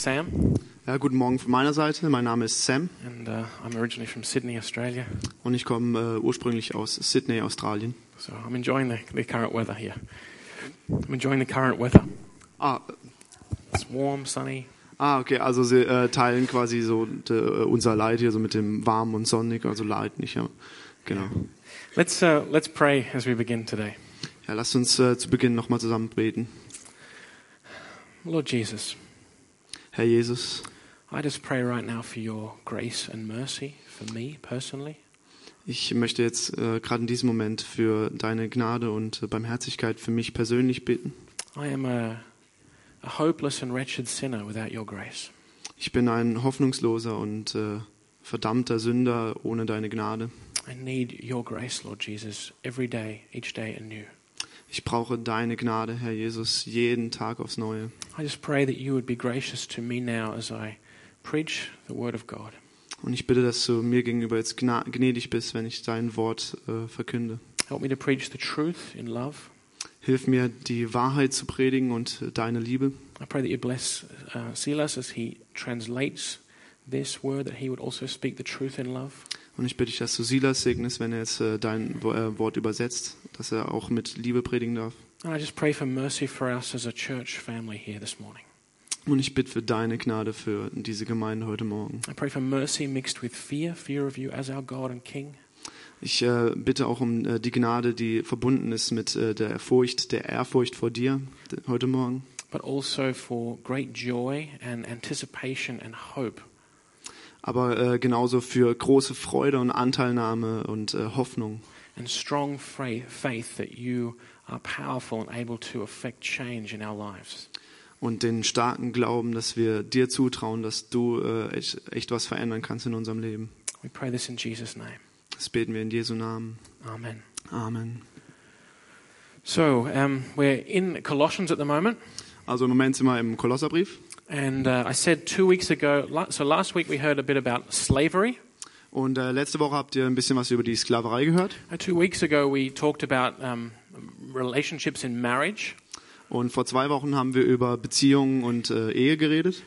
Sam, Ja, guten Morgen von meiner Seite. Mein Name ist Sam and uh, I'm originally from Sydney, Australia. und ich komme äh, ursprünglich aus Sydney, Australien. So I'm enjoying the, the current weather here. I'm enjoying the current weather. Ah, It's warm, sunny. ah okay, also sie äh, teilen quasi so de, äh, unser Leid hier so mit dem warm und sonnig, also Leid nicht, ja. Genau. Let's uh, let's pray as we begin today. Ja, lasst uns äh, zu Beginn nochmal zusammen beten. Lord Jesus, Herr Jesus, I just pray right now for your grace and mercy for me personally. ich möchte jetzt äh, gerade in diesem Moment für deine Gnade und äh, Barmherzigkeit für mich persönlich beten. I am a, a hopeless and wretched sinner without your grace. Ich bin ein hoffnungsloser und äh, verdammter Sünder ohne deine Gnade. I need your grace, Lord Jesus, every day, each day anew. Ich brauche deine Gnade, Herr Jesus, jeden Tag aufs Neue. I just pray that you would be gracious to me now as I preach the word of God. Und ich bitte, dass du mir gegenüber jetzt gnädig bist, wenn ich dein Wort äh, verkünde. Help me to preach the truth in love. Hilf mir, die Wahrheit zu predigen und äh, deine Liebe. I pray that you bless uh, Silas as he translates this word, that he would also speak the truth in love. Und ich bitte dich, dass du Silas segnest, wenn er jetzt äh, dein äh, Wort übersetzt, dass er auch mit Liebe predigen darf. And I just pray for mercy for us as a church family here this morning. Und ich bitte für deine Gnade für diese Gemeinde heute Morgen. I pray for mercy mixed with fear, fear of you as our God and King. Ich äh, bitte auch um äh, die Gnade, die verbunden ist mit äh, der Furcht, der Ehrfurcht vor dir heute Morgen. but also for great joy and anticipation and hope Aber äh, genauso für große Freude und Anteilnahme und äh, Hoffnung. and strong faith that you are powerful and able to affect change in our lives. und den starken Glauben, dass wir dir zutrauen, dass du äh, echt, echt was verändern kannst in unserem Leben. We pray this in Jesus' name. Das beten wir in Jesu Namen. Amen. Amen. So, um, we're in Colossians at the moment. Also im Moment sind wir im Kolosserbrief And uh, I said two weeks ago, so last week we heard a bit about slavery. und äh, letzte Woche habt ihr ein bisschen was über die Sklaverei gehört Uh, two weeks ago we talked about um, relationships in marriage. und vor zwei Wochen haben wir über Beziehungen und äh, Ehe geredet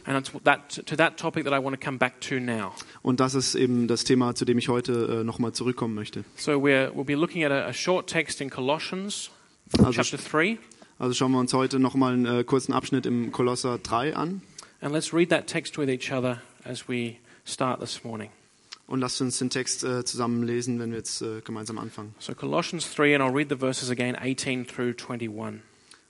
that, to that topic that I want to come back to now. und das ist eben das Thema, zu dem ich heute äh, nochmal zurückkommen möchte. So we're, we'll be looking at a, a short text in Colossians, Also, chapter 3. also schauen wir uns heute nochmal einen äh, kurzen Abschnitt im Kolosser 3 an And let's read that text with each other as we start this morning. und lasst uns den Text äh, zusammen lesen, wenn wir jetzt äh, gemeinsam anfangen. So Colossians 3, and I'll read the verses again, 18 through 21.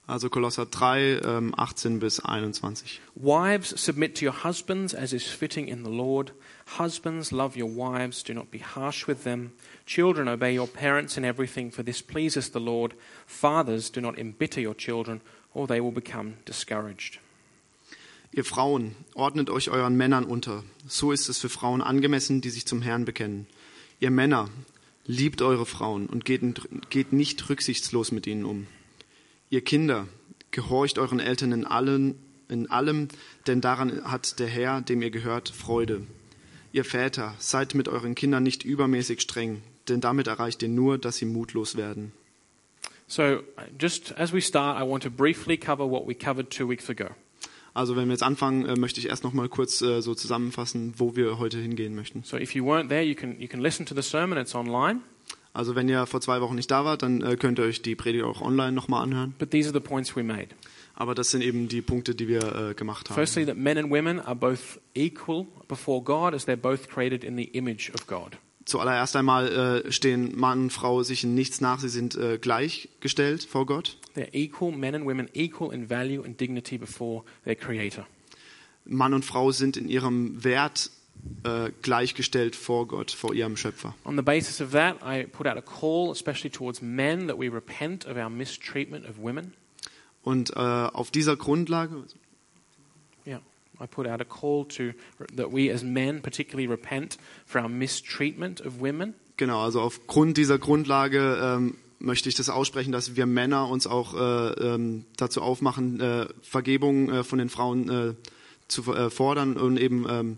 Also Kolosser 3, ähm, 18 bis 21. Wives, submit to your husbands as is fitting in the Lord. Husbands, love your wives. Do not be harsh with them. Children, obey your parents in everything, for this pleases the Lord. Fathers, do not embitter your children, or they will become discouraged. Ihr Frauen, ordnet euch euren Männern unter. So ist es für Frauen angemessen, die sich zum Herrn bekennen. Ihr Männer, liebt eure Frauen und geht, geht nicht rücksichtslos mit ihnen um. Ihr Kinder, gehorcht euren Eltern in, allen, in allem, denn daran hat der Herr, dem ihr gehört, Freude. Ihr Väter, seid mit euren Kindern nicht übermäßig streng, denn damit erreicht ihr nur, dass sie mutlos werden. So, just as we start, I want to briefly cover what we covered two weeks ago. Also wenn wir jetzt anfangen, äh, möchte ich erst noch mal kurz äh, so zusammenfassen, wo wir heute hingehen möchten. So, if you weren't there, you can, you can listen to the sermon, it's online. Also wenn ihr vor zwei Wochen nicht da wart, dann äh, könnt ihr euch die Predigt auch online nochmal anhören. But these are the points we made. Aber das sind eben die Punkte, die wir äh, gemacht haben. Firstly, that men and women are both equal before God as they're both created in the image of God. Zuallererst einmal äh, stehen Mann und Frau sich in nichts nach, sie sind äh, gleichgestellt vor Gott. They're equal, men and women equal in value and dignity before their Creator. Mann und Frau sind in ihrem Wert äh, gleichgestellt vor Gott, vor ihrem Schöpfer. On the basis of that, I put out a call, especially towards men, that we repent of our mistreatment of women. Und äh, auf dieser Grundlage, I put out a call to that we as men particularly repent for our mistreatment of women. genau, also aufgrund dieser Grundlage ähm, möchte ich das aussprechen, dass wir Männer uns auch äh, ähm, dazu aufmachen, äh, Vergebung äh, von den Frauen äh, zu äh, fordern und eben ähm,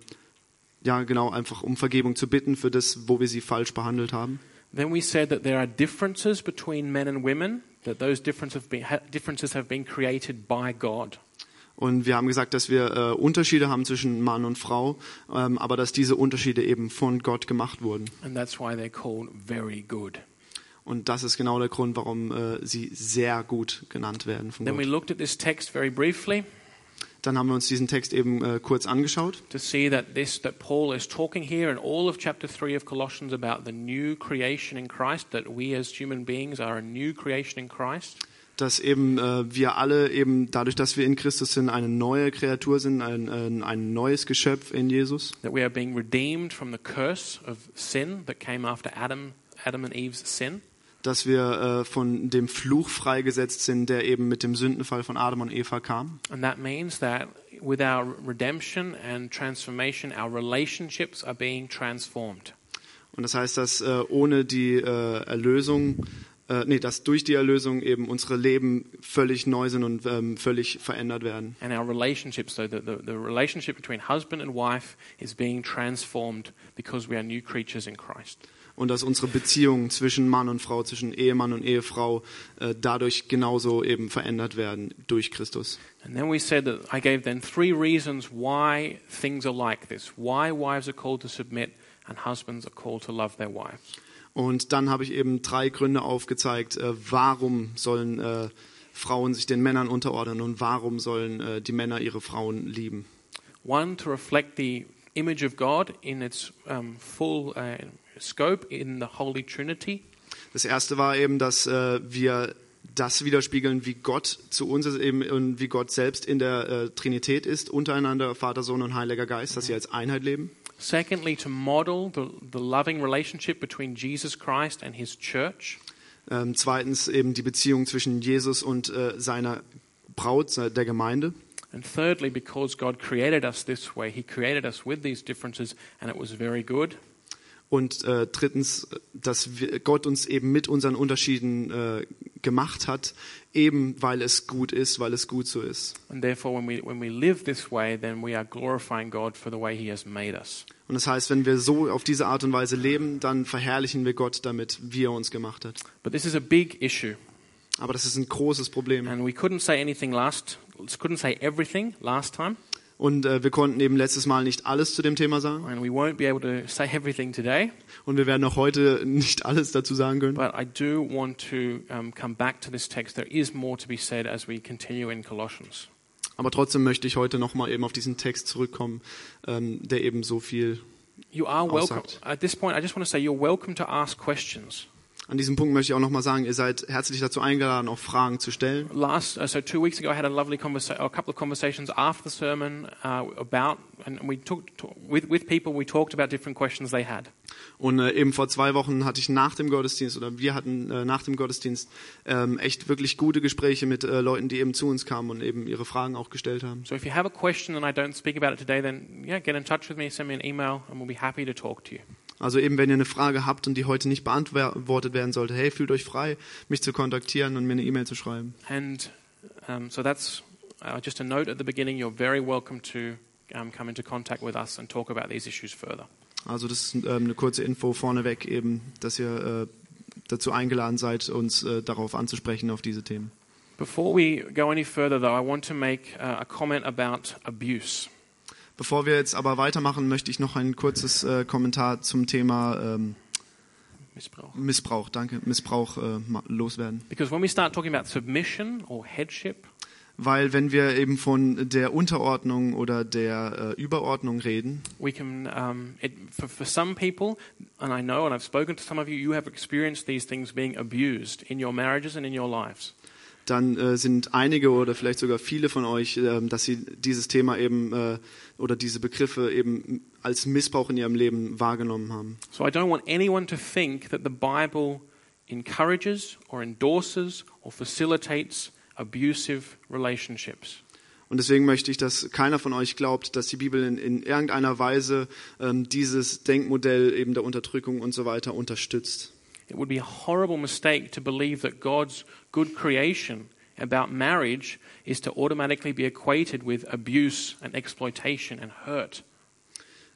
ja genau einfach um Vergebung zu bitten für das, wo wir sie falsch behandelt haben. Then we said that there are differences between men and women, that those have been, differences have been created by God. Und wir haben gesagt, dass wir äh, Unterschiede haben zwischen Mann und Frau, ähm, aber dass diese Unterschiede eben von Gott gemacht wurden. And that's why they're called very good. Und das ist genau der Grund, warum äh, sie sehr gut genannt werden von Then we Gott. looked at this text very briefly Dann haben wir uns diesen Text eben äh, kurz angeschaut. to see that this that Paul is talking here in all of chapter 3 of Colossians about the new creation in Christ that we as human beings are a new creation in Christ. Dass eben äh, wir alle eben dadurch, dass wir in Christus sind, eine neue Kreatur sind, ein, ein, ein neues Geschöpf in Jesus, that we are being redeemed from the curse of sin that came after Adam, Adam and Eve's sin, dass wir äh, von dem Fluch freigesetzt sind, der eben mit dem Sündenfall von Adam und Eva kam. and that means that with our redemption and transformation, our relationships are being transformed. Und das heißt, dass äh, ohne die äh, Erlösung, äh, nee, dass durch die Erlösung eben unsere Leben völlig neu sind und ähm, völlig verändert werden. And our relationships, so the, the, the relationship between husband and wife is being transformed because we are new creatures in Christ. Und dass unsere Beziehungen zwischen Mann und Frau, zwischen Ehemann und Ehefrau äh, dadurch genauso eben verändert werden durch Christus. And then we said that I gave then three reasons why things are like this, why wives are called to submit and husbands are called to love their wives. Und dann habe ich eben drei Gründe aufgezeigt, äh, warum sollen äh, Frauen sich den Männern unterordnen und warum sollen äh, die Männer ihre Frauen lieben. One, to reflect the image of God in its um, full uh, scope in the Holy Trinity. Das erste war eben, dass äh, wir das widerspiegeln, wie Gott zu uns ist eben und wie Gott selbst in der äh, Trinität ist, untereinander Vater, Sohn und Heiliger Geist, dass sie als Einheit leben. Secondly, to model the, the loving relationship between Jesus Christ and his church. Ähm, zweitens eben die Beziehung zwischen Jesus und äh, seiner Braut, der Gemeinde. And thirdly, because God created us this way, he created us with these differences and it was very good. Und äh, drittens, dass wir, Gott uns eben mit unseren Unterschieden äh, gemacht hat, eben weil es gut ist, weil es gut so ist. And therefore, when we, when we live this way, then we are glorifying God for the way he has made us. Und das heißt, wenn wir so auf diese Art und Weise leben, dann verherrlichen wir Gott damit, wie er uns gemacht hat. But this is a big issue. Aber das ist ein großes Problem. And we couldn't say anything last, couldn't say everything last time. Und äh, wir konnten eben letztes Mal nicht alles zu dem Thema sagen. And we won't be able to say everything today. Und wir werden auch heute nicht alles dazu sagen können. But I do want to um, come back to this text. There is more to be said as we continue in Colossians. Aber trotzdem möchte ich heute nochmal eben auf diesen Text zurückkommen, ähm, der eben so viel. You are welcome. Aussagt. At this point, I just want to say you're welcome to ask questions. An diesem Punkt möchte ich auch nochmal sagen, ihr seid herzlich dazu eingeladen, auch Fragen zu stellen. Last, uh, so two weeks ago, I had a lovely conversation, a couple of conversations after the sermon uh, about, and we talked to, with with people. We talked about different questions they had. Und äh, eben vor zwei Wochen hatte ich nach dem Gottesdienst oder wir hatten äh, nach dem Gottesdienst ähm, echt wirklich gute Gespräche mit äh, Leuten, die eben zu uns kamen und eben ihre Fragen auch gestellt haben. So if you have a question and I don't speak about it today, then yeah, get in touch with me, send me an email, and we'll be happy to talk to you. Also eben, wenn ihr eine Frage habt und die heute nicht beantwortet werden sollte, hey, fühlt euch frei, mich zu kontaktieren und mir eine E-Mail zu schreiben. And um, so that's uh, just a note at the beginning. You're very welcome to um, come into contact with us and talk about these issues further. Also das ist ähm, eine kurze Info vorneweg eben, dass ihr äh, dazu eingeladen seid, uns äh, darauf anzusprechen, auf diese Themen. Before we go any further, though, I want to make uh, a comment about abuse. Bevor wir jetzt aber weitermachen, möchte ich noch ein kurzes äh, Kommentar zum Thema ähm, Missbrauch. Missbrauch, danke, Missbrauch äh, loswerden. Because when we start talking about submission or headship, Weil wenn wir eben von der Unterordnung oder der äh, Überordnung reden, we can, um, it, for, for some people, and I know, and I've spoken to some of you, you have experienced these things being abused in your marriages and in your lives. Dann äh, sind einige oder vielleicht sogar viele von euch, ähm, dass sie dieses Thema eben äh, oder diese Begriffe eben als Missbrauch in ihrem Leben wahrgenommen haben. So I don't want anyone to think that the Bible encourages or endorses or facilitates abusive relationships. Und deswegen möchte ich, dass keiner von euch glaubt, dass die Bibel in, in irgendeiner Weise ähm, dieses Denkmodell eben der Unterdrückung und so weiter unterstützt. It would be a horrible mistake to believe that God's good creation about marriage is to automatically be equated with abuse and exploitation and hurt.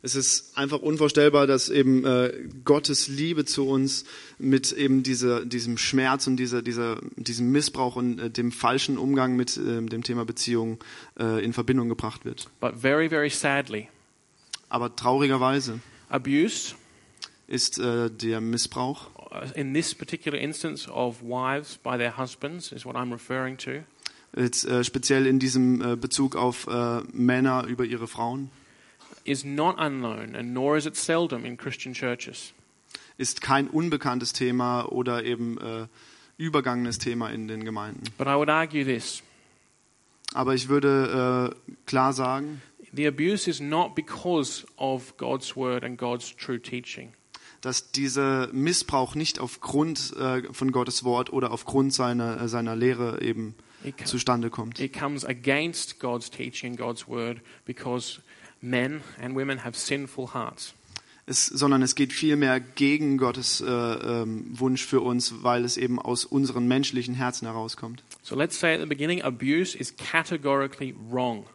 Es ist einfach unvorstellbar, dass eben äh, Gottes Liebe zu uns mit eben dieser, diesem Schmerz und dieser, dieser, diesem Missbrauch und äh, dem falschen Umgang mit äh, dem Thema Beziehung äh, in Verbindung gebracht wird. But very, very sadly, Aber traurigerweise abuse, ist äh, der Missbrauch in this particular instance of wives by their husbands, is what I'm referring to, jetzt äh, speziell in diesem äh, Bezug auf äh, Männer über ihre Frauen is not unknown, and nor is it seldom in Christian churches. ist kein unbekanntes Thema oder eben äh, übergangenes Thema in den Gemeinden. But I would argue this Aber ich würde äh, klar sagen, the abuse is not because of God's word and God's true teaching. Dass dieser Missbrauch nicht aufgrund äh, von Gottes Wort oder aufgrund seiner, äh, seiner Lehre eben It, zustande kommt. it comes against God's teaching, God's word, because men and women have sinful hearts. Es, sondern es geht vielmehr gegen Gottes äh, ähm, Wunsch für uns, weil es eben aus unseren menschlichen Herzen herauskommt. So let's say at the beginning, abuse is categorically wrong.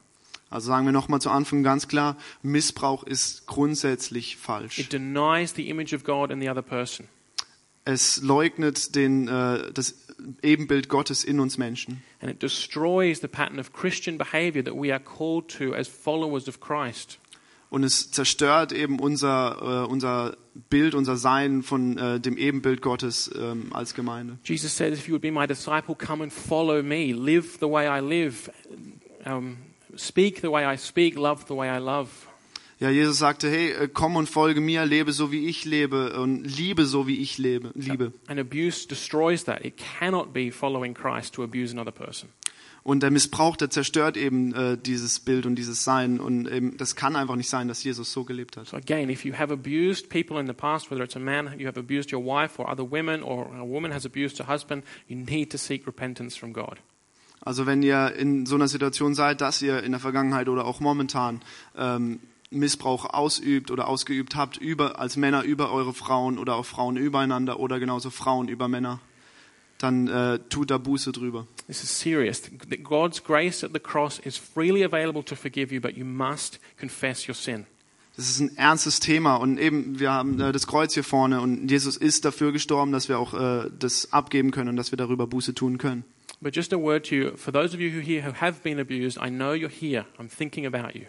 Also sagen wir nochmal zu Anfang ganz klar, Missbrauch ist grundsätzlich falsch. It denies the image of God in the other person. Es leugnet den, äh, das Ebenbild Gottes in uns Menschen. And it destroys the pattern of Christian behavior that we are called to as followers of Christ. Und es zerstört eben unser, äh, unser Bild, unser Sein von äh, dem Ebenbild Gottes ähm, als Gemeinde. Jesus says, If you would be my disciple, come and follow me. Live the way I live. Um, speak the way I speak. Love the way I love. Ja, Jesus sagte, hey, äh, komm und folge mir, lebe so wie ich lebe und liebe so wie ich lebe, liebe. And abuse destroys that. It cannot be following Christ to abuse another person. Und der Missbrauch, der zerstört eben äh, dieses Bild und dieses Sein. Und eben, das kann einfach nicht sein, dass Jesus so gelebt hat. So again, if you have abused people in the past, whether it's a man, you have abused your wife or other women, or a woman has abused her husband, you need to seek repentance from God. Also wenn ihr in so einer Situation seid, dass ihr in der Vergangenheit oder auch momentan ähm, Missbrauch ausübt oder ausgeübt habt über, als Männer über eure Frauen oder auch Frauen übereinander oder genauso Frauen über Männer, dann äh, tut da Buße drüber. This is serious. God's grace at the cross is freely available to forgive you, but you must confess your sin. Das ist ein ernstes Thema und eben wir haben äh, das Kreuz hier vorne und Jesus ist dafür gestorben, dass wir auch äh, das abgeben können und dass wir darüber Buße tun können. But just a word to you, for those of you who here who have been abused, I know you're here. I'm thinking about you.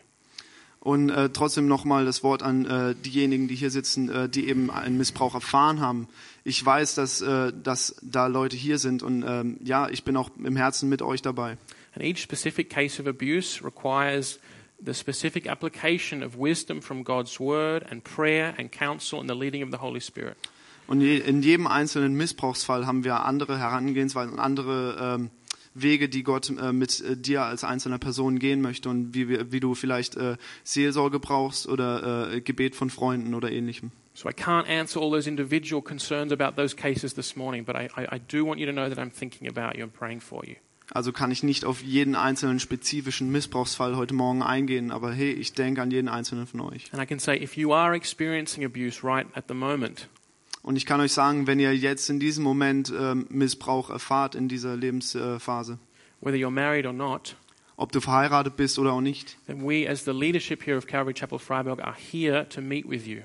Und äh, trotzdem nochmal das Wort an äh, diejenigen, die hier sitzen, äh, die eben einen Missbrauch erfahren haben. Ich weiß, dass, äh, dass da Leute hier sind und ähm, ja, ich bin auch im Herzen mit euch dabei. And each specific case of abuse requires the specific application of wisdom from God's word and prayer and counsel and the leading of the Holy Spirit. Und in jedem einzelnen Missbrauchsfall haben wir andere Herangehensweisen und andere ähm, Wege, die Gott äh, mit äh, dir als einzelner Person gehen möchte und wie, wie du vielleicht äh, Seelsorge brauchst oder äh, Gebet von Freunden oder ähnlichem. So I can't answer all those individual concerns about those cases this morning, but I, I, I do want you to know that I'm thinking about you and praying for you. Also kann ich nicht auf jeden einzelnen spezifischen Missbrauchsfall heute Morgen eingehen, aber hey, ich denke an jeden einzelnen von euch. And I can say, if you are experiencing abuse right at the moment, Und ich kann euch sagen, wenn ihr jetzt in diesem Moment ähm, Missbrauch erfahrt in dieser Lebensphase, whether you're married or not, ob du verheiratet bist oder auch nicht, then we, as the leadership here of Calvary Chapel Freiburg, are here to meet with you.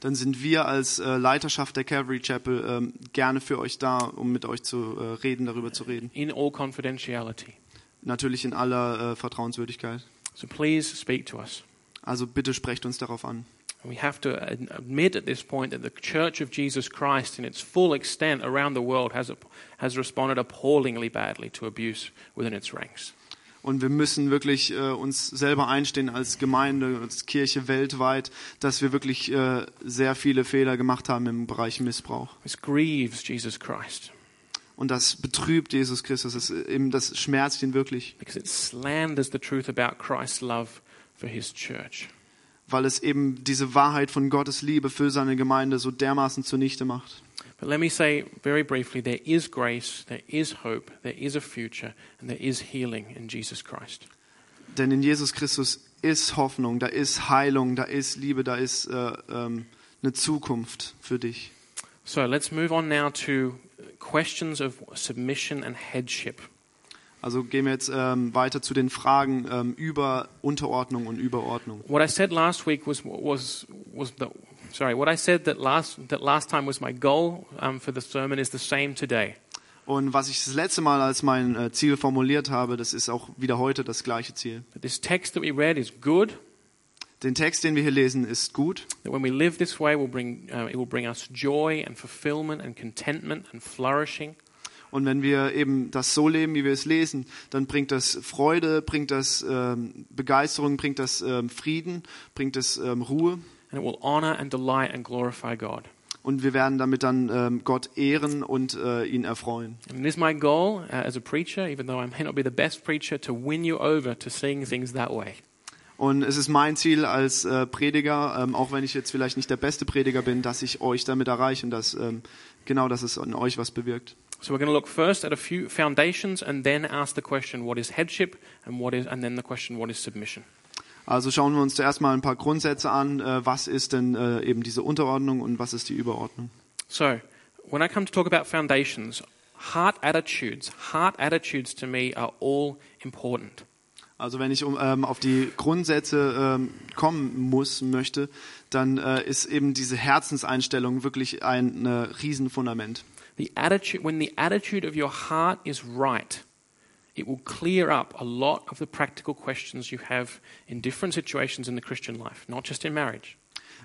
dann sind wir als äh, Leiterschaft der Calvary Chapel ähm, gerne für euch da, um mit euch zu äh, reden, darüber zu reden. in all confidentiality. Natürlich in aller äh, Vertrauenswürdigkeit. So please speak to us. Also bitte sprecht uns darauf an. We have to admit at this point that the Church of Jesus Christ, in its full extent around the world, has, has responded appallingly badly to abuse within its ranks. Und wir müssen wirklich äh, uns selber einstehen als Gemeinde, als Kirche weltweit, dass wir wirklich äh, sehr viele Fehler gemacht haben im Bereich Missbrauch. This grieves Jesus Christ Und das betrübt Jesus Christus. Das, eben, das schmerzt ihn wirklich, because it slanders the truth about Christ's love for his church. Weil es eben diese Wahrheit von Gottes Liebe für seine Gemeinde so dermaßen zunichte macht. But let me say very briefly there is grace, there is hope, there is a future, and there is healing in Jesus Christ. Denn in Jesus Christus ist Hoffnung, da ist Heilung, da ist Liebe, da ist äh, ähm, eine Zukunft für dich. So let's move on now to questions of submission and headship. Also gehen wir jetzt ähm, weiter zu den Fragen ähm, über Unterordnung und Überordnung. What I said last week was was was the sorry. What I said that last that last time was my goal um, for the sermon is the same today. Und was ich das letzte Mal als mein äh, Ziel formuliert habe, das ist auch wieder heute das gleiche Ziel. That this text that we read is good. Den Text, den wir hier lesen, ist gut. That when we live this way, will bring uh, it will bring us joy and fulfillment and contentment and flourishing. Und wenn wir eben das so leben, wie wir es lesen, dann bringt das Freude, bringt das ähm, Begeisterung, bringt das ähm, Frieden, bringt das ähm, Ruhe. And it will honor and delight and glorify God. Und wir werden damit dann ähm, Gott ehren und äh, ihn erfreuen. And it is my goal uh, as a preacher, even though I may not be the best preacher, to win you over to seeing things that way. Und es ist mein Ziel als äh, Prediger, ähm, auch wenn ich jetzt vielleicht nicht der beste Prediger bin, dass ich euch damit erreiche und dass ähm, genau, dass es an euch was bewirkt. So we're going to look first at a few foundations and then ask the question what is headship and what is and then the question what is submission. Also schauen wir uns zuerst mal ein paar Grundsätze an. Äh, was ist denn äh, eben diese Unterordnung und was ist die Überordnung? So, when I come to talk about foundations, heart attitudes, heart attitudes to me are all important. Also wenn ich um, ähm, auf die Grundsätze ähm, kommen muss, möchte, dann äh, ist eben diese Herzenseinstellung wirklich ein äh, Riesenfundament. The attitude when the attitude of your heart is right, it will clear up a lot of the practical questions you have in different situations in the Christian life, not just in marriage.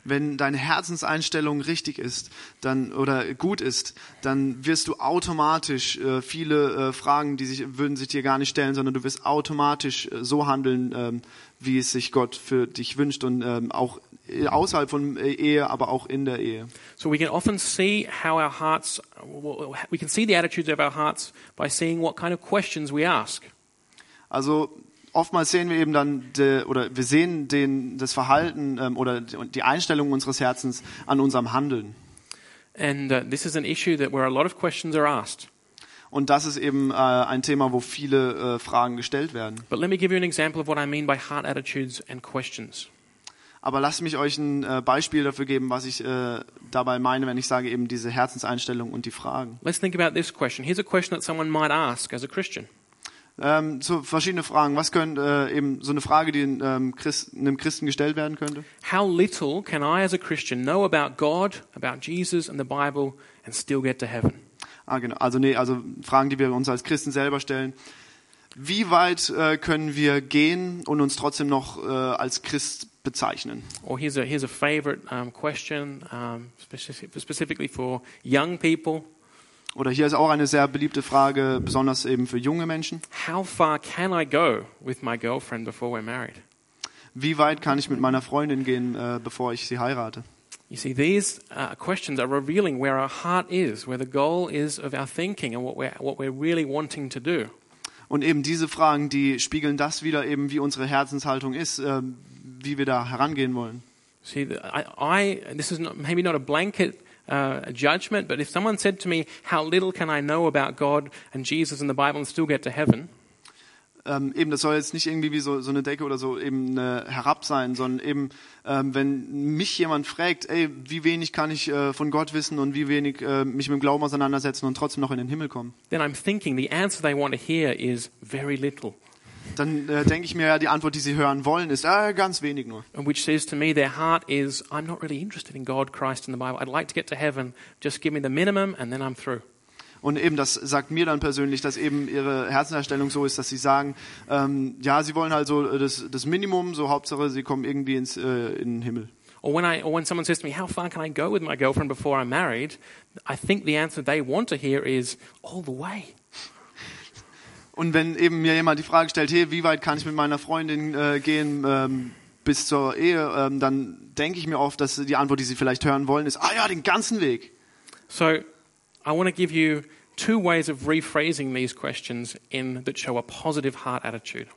Wenn deine Herzenseinstellung richtig ist, dann oder gut ist, dann wirst du automatisch äh, viele äh, Fragen, die sich würden sich dir gar nicht stellen, sondern du wirst automatisch äh, so handeln, ähm, wie es sich Gott für dich wünscht und ähm, auch außerhalb von äh, Ehe, aber auch in der Ehe. So we can often see how our hearts, we can see the attitudes of our hearts by seeing what kind of questions we ask. Also oftmals sehen wir eben dann de, oder wir sehen den, das Verhalten ähm, oder die Einstellung unseres Herzens an unserem Handeln. And uh, this is an issue that where a lot of questions are asked. Und das ist eben äh, ein Thema, wo viele äh, Fragen gestellt werden. But let me give you an example of what I mean by heart attitudes and questions. Aber lasst mich euch ein äh, Beispiel dafür geben, was ich äh, dabei meine, wenn ich sage eben diese Herzenseinstellung und die Fragen. Let's think about this question. Here's a question that someone might ask as a Christian. Ähm, so verschiedene Fragen. Was könnte äh, eben so eine Frage, die ähm, Christ, einem Christen gestellt werden könnte? How little can I as a Christian know about God, about Jesus and the Bible and still get to heaven? Ah, genau. Also nee, also Fragen, die wir uns als Christen selber stellen. Wie weit äh, können wir gehen und uns trotzdem noch äh, als Christ bezeichnen? Or here's a here's a favorite um, question um, specific, specifically for young people. Oder hier ist auch eine sehr beliebte Frage, besonders eben für junge Menschen. How far can I go with my girlfriend before we're married? Wie weit kann ich mit meiner Freundin gehen, äh, bevor ich sie heirate? You see, these uh, questions are revealing where our heart is, where the goal is of our thinking, and what we're what we're really wanting to do. Und eben diese Fragen, die spiegeln das wieder eben, wie unsere Herzenshaltung ist, äh, wie wir da herangehen wollen. See, I, I this is not, maybe not a blanket uh, judgment, but if someone said to me, "How little can I know about God and Jesus and the Bible and still get to heaven?" Ähm, eben, das soll jetzt nicht irgendwie wie so, so eine Decke oder so eben äh, herab sein, sondern eben, ähm, wenn mich jemand fragt, ey, wie wenig kann ich äh, von Gott wissen und wie wenig äh, mich mit dem Glauben auseinandersetzen und trotzdem noch in den Himmel kommen, then I'm thinking the answer they want to hear is very little, dann äh, denke ich mir, ja, die Antwort, die sie hören wollen, ist äh, ganz wenig nur. and which says to me their heart is, "I'm not really interested in God, Christ, and the Bible. I'd like to get to heaven. Just give me the minimum, and then I'm through." Und eben, das sagt mir dann persönlich, dass eben ihre Herzenserstellung so ist, dass sie sagen, ähm, ja, sie wollen halt so das, das Minimum, so Hauptsache, sie kommen irgendwie ins, äh, in den Himmel. Or when I, or when someone says to me, "How far can I go with my girlfriend before I'm married?" I think the answer they want to hear is all the way. Und wenn eben mir jemand die Frage stellt, hey, wie weit kann ich mit meiner Freundin äh, gehen ähm, bis zur Ehe, ähm, dann denke ich mir oft, dass die Antwort, die sie vielleicht hören wollen, ist, ah ja, den ganzen Weg. So, I want to give you two ways of rephrasing these questions in that show a positive heart attitude.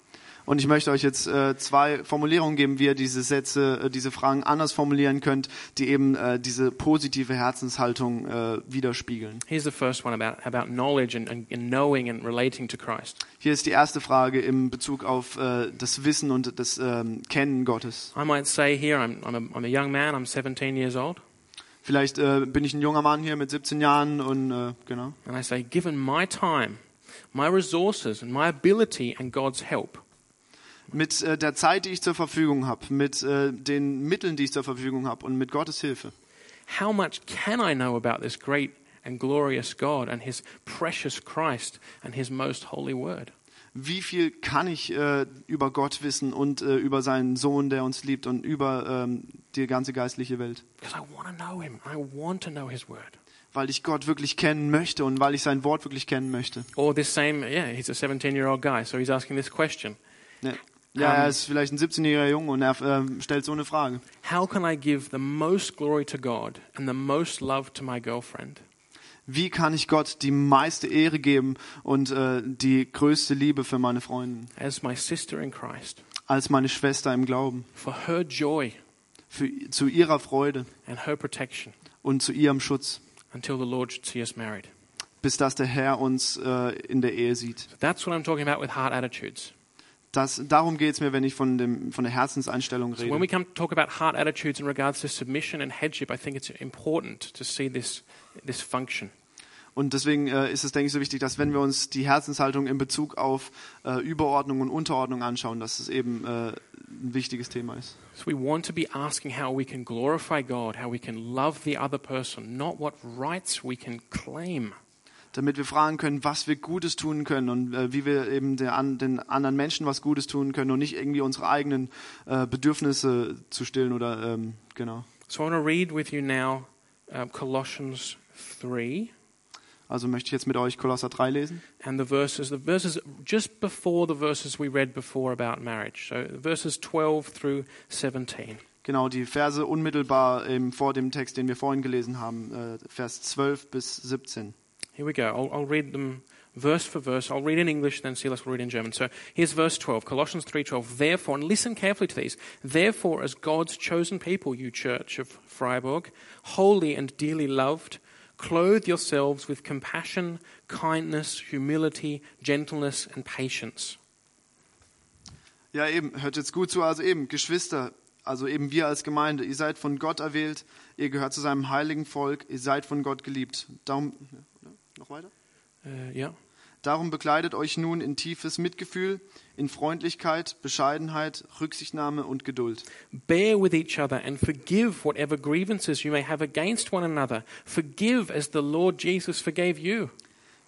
Und ich möchte euch jetzt äh, zwei Formulierungen geben, wie ihr diese Sätze, äh, diese Fragen anders formulieren könnt, die eben äh, diese positive Herzenshaltung äh, widerspiegeln. Here's the first one about, about knowledge and, and, knowing and relating to Christ. Hier ist die erste Frage im Bezug auf äh, das Wissen und das ähm, Kennen Gottes. I might say here, I'm, I'm, a, I'm a young man, I'm 17 years old, Vielleicht äh, bin ich ein junger Mann hier mit 17 Jahren und äh, genau. and I say, given my time my resources and my ability and God's help. Mit äh, der Zeit, die ich zur Verfügung habe, mit äh, den Mitteln, die ich zur Verfügung habe und mit Gottes Hilfe. How much can I know about this great and glorious God and his precious Christ and his most holy word? Wie viel kann ich äh, über Gott wissen und äh, über seinen Sohn, der uns liebt und über ähm, die ganze geistliche Welt? Because I want to know him. I want to know his word. Weil ich Gott wirklich kennen möchte und weil ich sein Wort wirklich kennen möchte. Or this same, yeah, he's a 17 year old guy, so he's asking this question Ja, ja er ist vielleicht ein 17-jähriger Junge und er ähm, stellt so eine Frage. How can I give the most glory to God and the most love to my girlfriend? Wie kann ich Gott die meiste Ehre geben und äh, die größte Liebe für meine Freundin? as my sister in Christ, Als meine Schwester im Glauben. for her joy Für, zu ihrer Freude and her protection und zu ihrem Schutz. until the Lord should see us married. Bis dass der Herr uns äh, in der Ehe sieht. That's what I'm talking about with heart attitudes. Das, darum geht es mir, wenn ich von, dem, von der Herzenseinstellung So when rede. we come to talk about heart attitudes in regards to submission and headship, I think it's important to see this, this function. Und deswegen äh, ist es, denke ich, so wichtig, dass wenn wir uns die Herzenshaltung in Bezug auf äh, Überordnung und Unterordnung anschauen, dass es eben äh, ein wichtiges Thema ist. So we want to be asking how we can glorify God, how we can love the other person, not what rights we can claim. Damit wir fragen können, was wir Gutes tun können und äh, wie wir eben der, an, den anderen Menschen was Gutes tun können und nicht irgendwie unsere eigenen äh, Bedürfnisse zu stillen oder ähm, genau. So I want to read with you now uh, Colossians 3. Also möchte ich jetzt mit euch Kolosser 3 lesen. and the verses, the verses just before the verses we read before about marriage. So verses 12 through 17. Genau, die Verse unmittelbar vor dem Text, den wir vorhin gelesen haben, äh, Vers 12 bis 17. Here we go. I'll, I'll read them verse for verse. I'll read in English, then Silas will read in German. So here's verse 12, Colossians 3:12. Therefore, and listen carefully to these. Therefore, as God's chosen people, you church of Freiburg, holy and dearly loved, clothe yourselves with compassion, kindness, humility, gentleness, and patience. Ja, eben, hört jetzt gut zu. Also eben, Geschwister, also eben wir als Gemeinde, ihr seid von Gott erwählt, ihr gehört zu seinem heiligen Volk, ihr seid von Gott geliebt. Darum, noch weiter? Uh, yeah. Darum bekleidet euch nun in tiefes Mitgefühl, in Freundlichkeit, Bescheidenheit, Rücksichtnahme und Geduld. Bear with each other and forgive whatever grievances you may have against one another. Forgive as the Lord Jesus forgave you.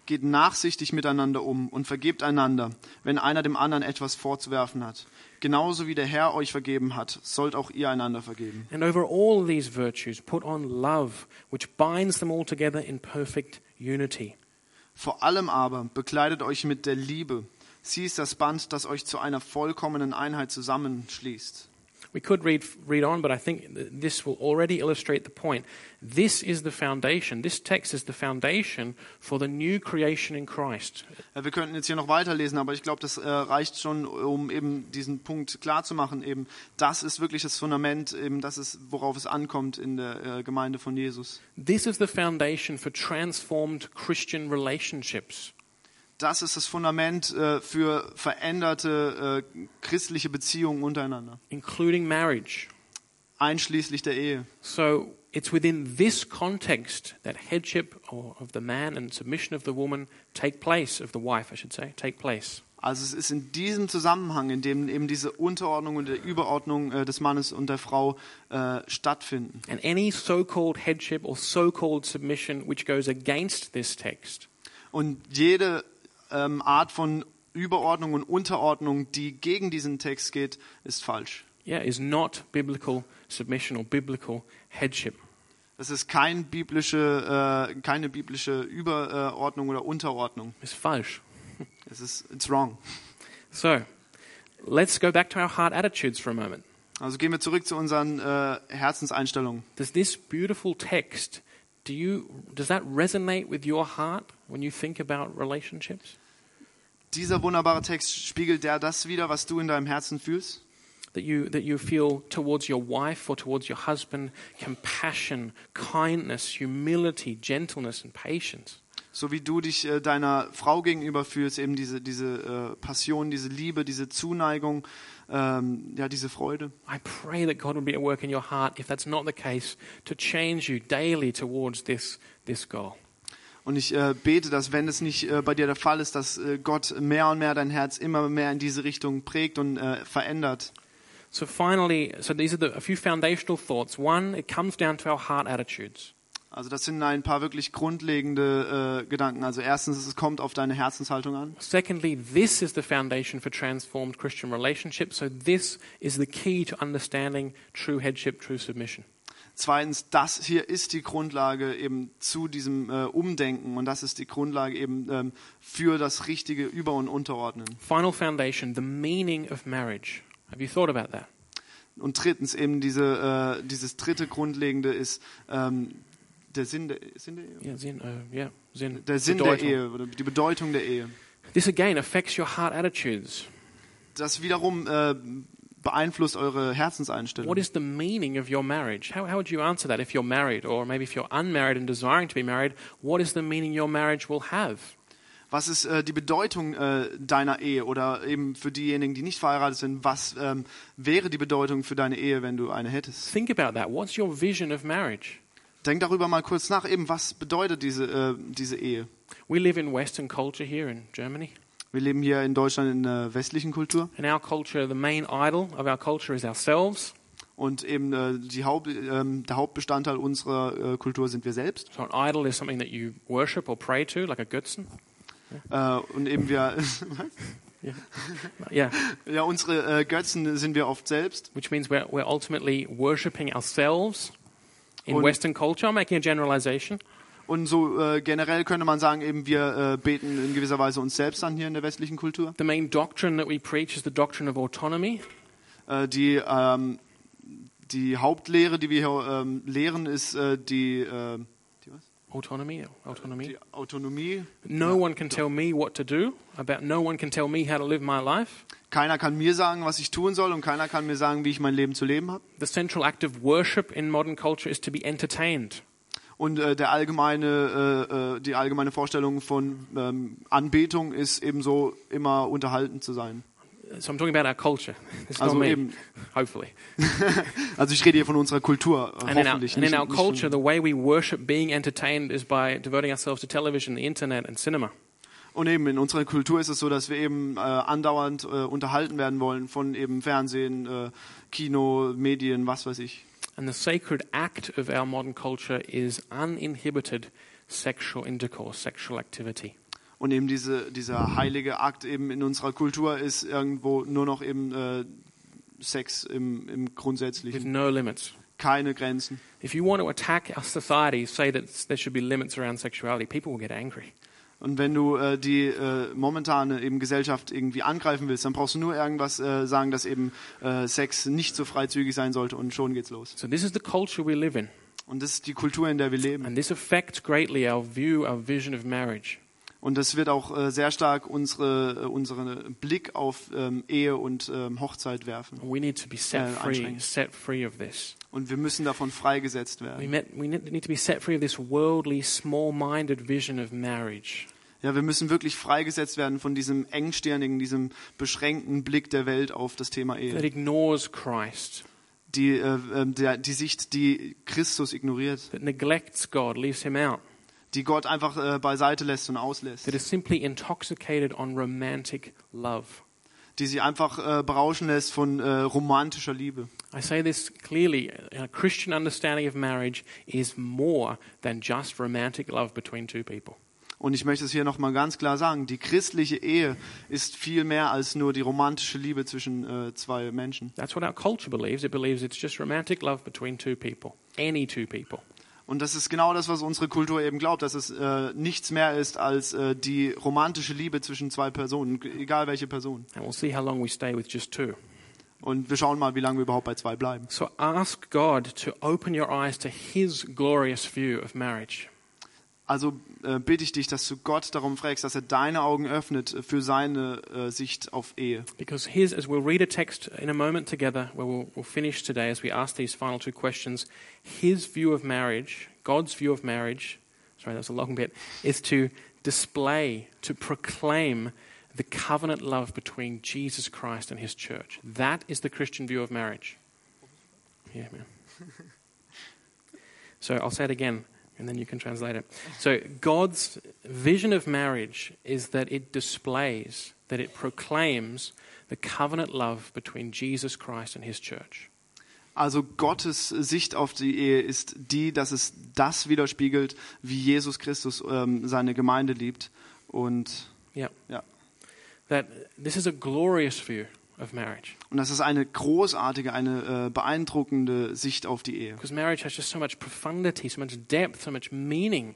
Geht nachsichtig miteinander um und vergebt einander, wenn einer dem anderen etwas vorzuwerfen hat. Genauso wie der Herr euch vergeben hat, sollt auch ihr einander vergeben. And over all these virtues, put on love, which binds them all together in perfect unity. Vor allem aber bekleidet euch mit der Liebe. Sie ist das Band, das euch zu einer vollkommenen Einheit zusammenschließt. We could read, read on, but I think this will already illustrate the point. This is the foundation. This text is the foundation for the new creation in Christ. Wir könnten jetzt hier noch weiterlesen, aber ich glaube, das äh, reicht schon, um eben diesen Punkt klar zu machen. Eben, das ist wirklich das Fundament, eben, das ist, worauf es ankommt in der äh, Gemeinde von Jesus. This is the foundation for transformed Christian relationships. Das ist das Fundament äh, für veränderte äh, christliche Beziehungen untereinander, including marriage. einschließlich der Ehe. So it's within this context that headship of the man and submission of the woman take place, of the wife, I should say, take place. Also es ist in diesem Zusammenhang, in dem eben diese Unterordnung und der Überordnung äh, des Mannes und der Frau äh, stattfinden. And any so called headship or so called submission which goes against this text Und jede ähm, Art von Überordnung und Unterordnung, die gegen diesen Text geht, ist falsch. yeah, is not biblical submission or biblical headship. Das ist kein biblische, äh, keine biblische Überordnung oder Unterordnung. It's falsch. Es ist it's wrong. So let's go back to our heart attitudes for a moment. Also gehen wir zurück zu unseren äh, Herzenseinstellungen. Does this beautiful text do you does that resonate with your heart when you think about relationships? Dieser wunderbare Text spiegelt der das wieder, was du in deinem Herzen fühlst? that you that you feel towards your wife or towards your husband compassion kindness humility gentleness and patience So wie du dich äh, deiner Frau gegenüber fühlst, eben diese, diese äh, Passion, diese Liebe, diese Zuneigung, ähm, ja, diese Freude. i pray that god will be at work in your heart if that's not the case to change you daily towards this this goal Und ich äh, bete, dass wenn es nicht äh, bei dir der Fall ist, dass äh, Gott mehr und mehr dein Herz immer mehr in diese Richtung prägt und äh, verändert. So finally, so these are the, a few foundational thoughts. One, it comes down to our heart attitudes. Also das sind ein paar wirklich grundlegende äh, Gedanken. Also erstens, es kommt auf deine Herzenshaltung an. Secondly, this is the foundation for transformed Christian relationships. So this is the key to understanding true headship, true submission. Zweitens, das hier ist die Grundlage eben zu diesem äh, Umdenken und das ist die Grundlage eben ähm, für das richtige Über- und Unterordnen. Final foundation, the meaning of marriage. Have you thought about that? Und drittens eben diese, äh, dieses dritte Grundlegende ist ähm, der Sinn der, Sinn der Ehe. Yeah, Sinn, uh, yeah, Sinn. Der Sinn der Bedeutung. Ehe oder die Bedeutung der Ehe. This again affects your heart attitudes. Das wiederum äh, beeinflusst eure Herzenseinstellung. What is the meaning of your marriage? How, how would you answer that if you're married, or maybe if you're unmarried and desiring to be married? What is the meaning your marriage will have? Was ist äh, die Bedeutung äh, deiner Ehe oder eben für diejenigen, die nicht verheiratet sind, was ähm, wäre die Bedeutung für deine Ehe, wenn du eine hättest? Think about that. What's your vision of marriage? Denk darüber mal kurz nach, eben was bedeutet diese, äh, diese Ehe? We live in Western culture here in Germany. Wir leben hier in Deutschland in der westlichen Kultur In our culture, the main idol of our culture is ourselves. und eben äh, die Haupt, ähm, der Hauptbestandteil unserer äh, Kultur sind wir selbst. So an idol is something that you worship or pray to, like a Götzen. Äh, und eben wir, Yeah, ja, unsere äh, Götzen sind wir oft selbst. which means we're, we're ultimately worshipping ourselves in Und- Western culture. I'm making a generalization. Und so äh, generell könnte man sagen, eben wir äh, beten in gewisser Weise uns selbst an hier in der westlichen Kultur. The main doctrine that we preach is the doctrine of autonomy. Äh, die, ähm, die Hauptlehre, die wir hier ähm, lehren, ist äh, die, äh? Autonomy, autonomy. die Autonomie. No one can tell me what to do. About no one can tell me how to live my life. Keiner kann mir sagen, was ich tun soll und keiner kann mir sagen, wie ich mein Leben zu leben habe. The central act of worship in modern culture is to be entertained. Und äh, der allgemeine, äh, äh, die allgemeine Vorstellung von ähm, Anbetung ist ebenso immer unterhalten zu sein. So I'm talking about our culture. It's Also eben, hopefully. also ich rede hier von unserer Kultur, äh, And in, our, hoffentlich. and in our culture, the way we worship being entertained is by devoting ourselves to television, the internet, and cinema. und eben in unserer Kultur ist es so, dass wir eben äh, andauernd äh, unterhalten werden wollen von eben Fernsehen, äh, Kino, Medien, was weiß ich. And the sacred act of our modern culture is uninhibited sexual intercourse, sexual activity. Und eben diese, dieser heilige Akt eben in unserer Kultur ist irgendwo nur noch eben äh, Sex im, im with Grundsätzlichen. no limits. Keine Grenzen. If you want to attack our society, say that there should be limits around sexuality, people will get angry. Und wenn du äh, die äh, momentane eben Gesellschaft irgendwie angreifen willst, dann brauchst du nur irgendwas äh, sagen, dass eben äh, Sex nicht so freizügig sein sollte und schon geht's los. So this is the culture we live in, Und das ist die Kultur, in der wir leben. and this affects greatly our view, our vision of marriage. Und das wird auch äh, sehr stark unsere, äh, unseren Blick auf ähm, Ehe und ähm, Hochzeit werfen. We need to be set Uh, free, set free of this. Und wir müssen davon freigesetzt We, werden. met, we need to be set free of this worldly, small-minded vision of marriage. Ja, wir müssen wirklich freigesetzt werden von diesem engstirnigen, diesem beschränkten Blick der Welt auf das Thema that Ehe. ignores Christ, Die, äh, äh, der, die Sicht, die Christus ignoriert, that neglects God, leaves him out, die Gott einfach äh, beiseite lässt und auslässt. that is simply intoxicated on romantic love. die sie einfach äh, berauschen lässt von äh, romantischer Liebe. I say this clearly a Christian understanding of marriage is more than just romantic love between two people. Und ich möchte es hier nochmal ganz klar sagen, die christliche Ehe ist viel mehr als nur die romantische Liebe zwischen äh, zwei Menschen. That's what our culture believes. It believes it's just romantic love between two people, any two people. Und das ist genau das, was unsere Kultur eben glaubt, dass es äh, nichts mehr ist als äh, die romantische Liebe zwischen zwei Personen, egal welche Person. And we'll see how long we stay with just two. Und wir schauen mal, wie lange wir überhaupt bei zwei bleiben. So ask God to open your eyes to His glorious view of marriage. Also äh, bitte ich dich, dass du Gott darum fragst, dass er deine Augen öffnet äh, für seine äh, Sicht auf Ehe. Because his, as we'll read a text in a moment together, where we'll, we'll finish today as we ask these final two questions, his view of marriage, God's view of marriage, sorry, that's a long bit, is to display, to proclaim the covenant love between Jesus Christ and his church. That is the Christian view of marriage. Yeah, man. So I'll say it again. And then you can translate it. So, God's vision of marriage is that it displays, that it proclaims the covenant love between Jesus Christ and his church. Also Gottes Sicht auf die Ehe ist die, dass es das widerspiegelt, wie Jesus Christus ähm, seine Gemeinde liebt. Und Yeah. ja. That this is a glorious view. Und das ist eine großartige, eine äh, beeindruckende Sicht auf die Ehe. Because marriage has just so much profundity, so much depth, so much meaning.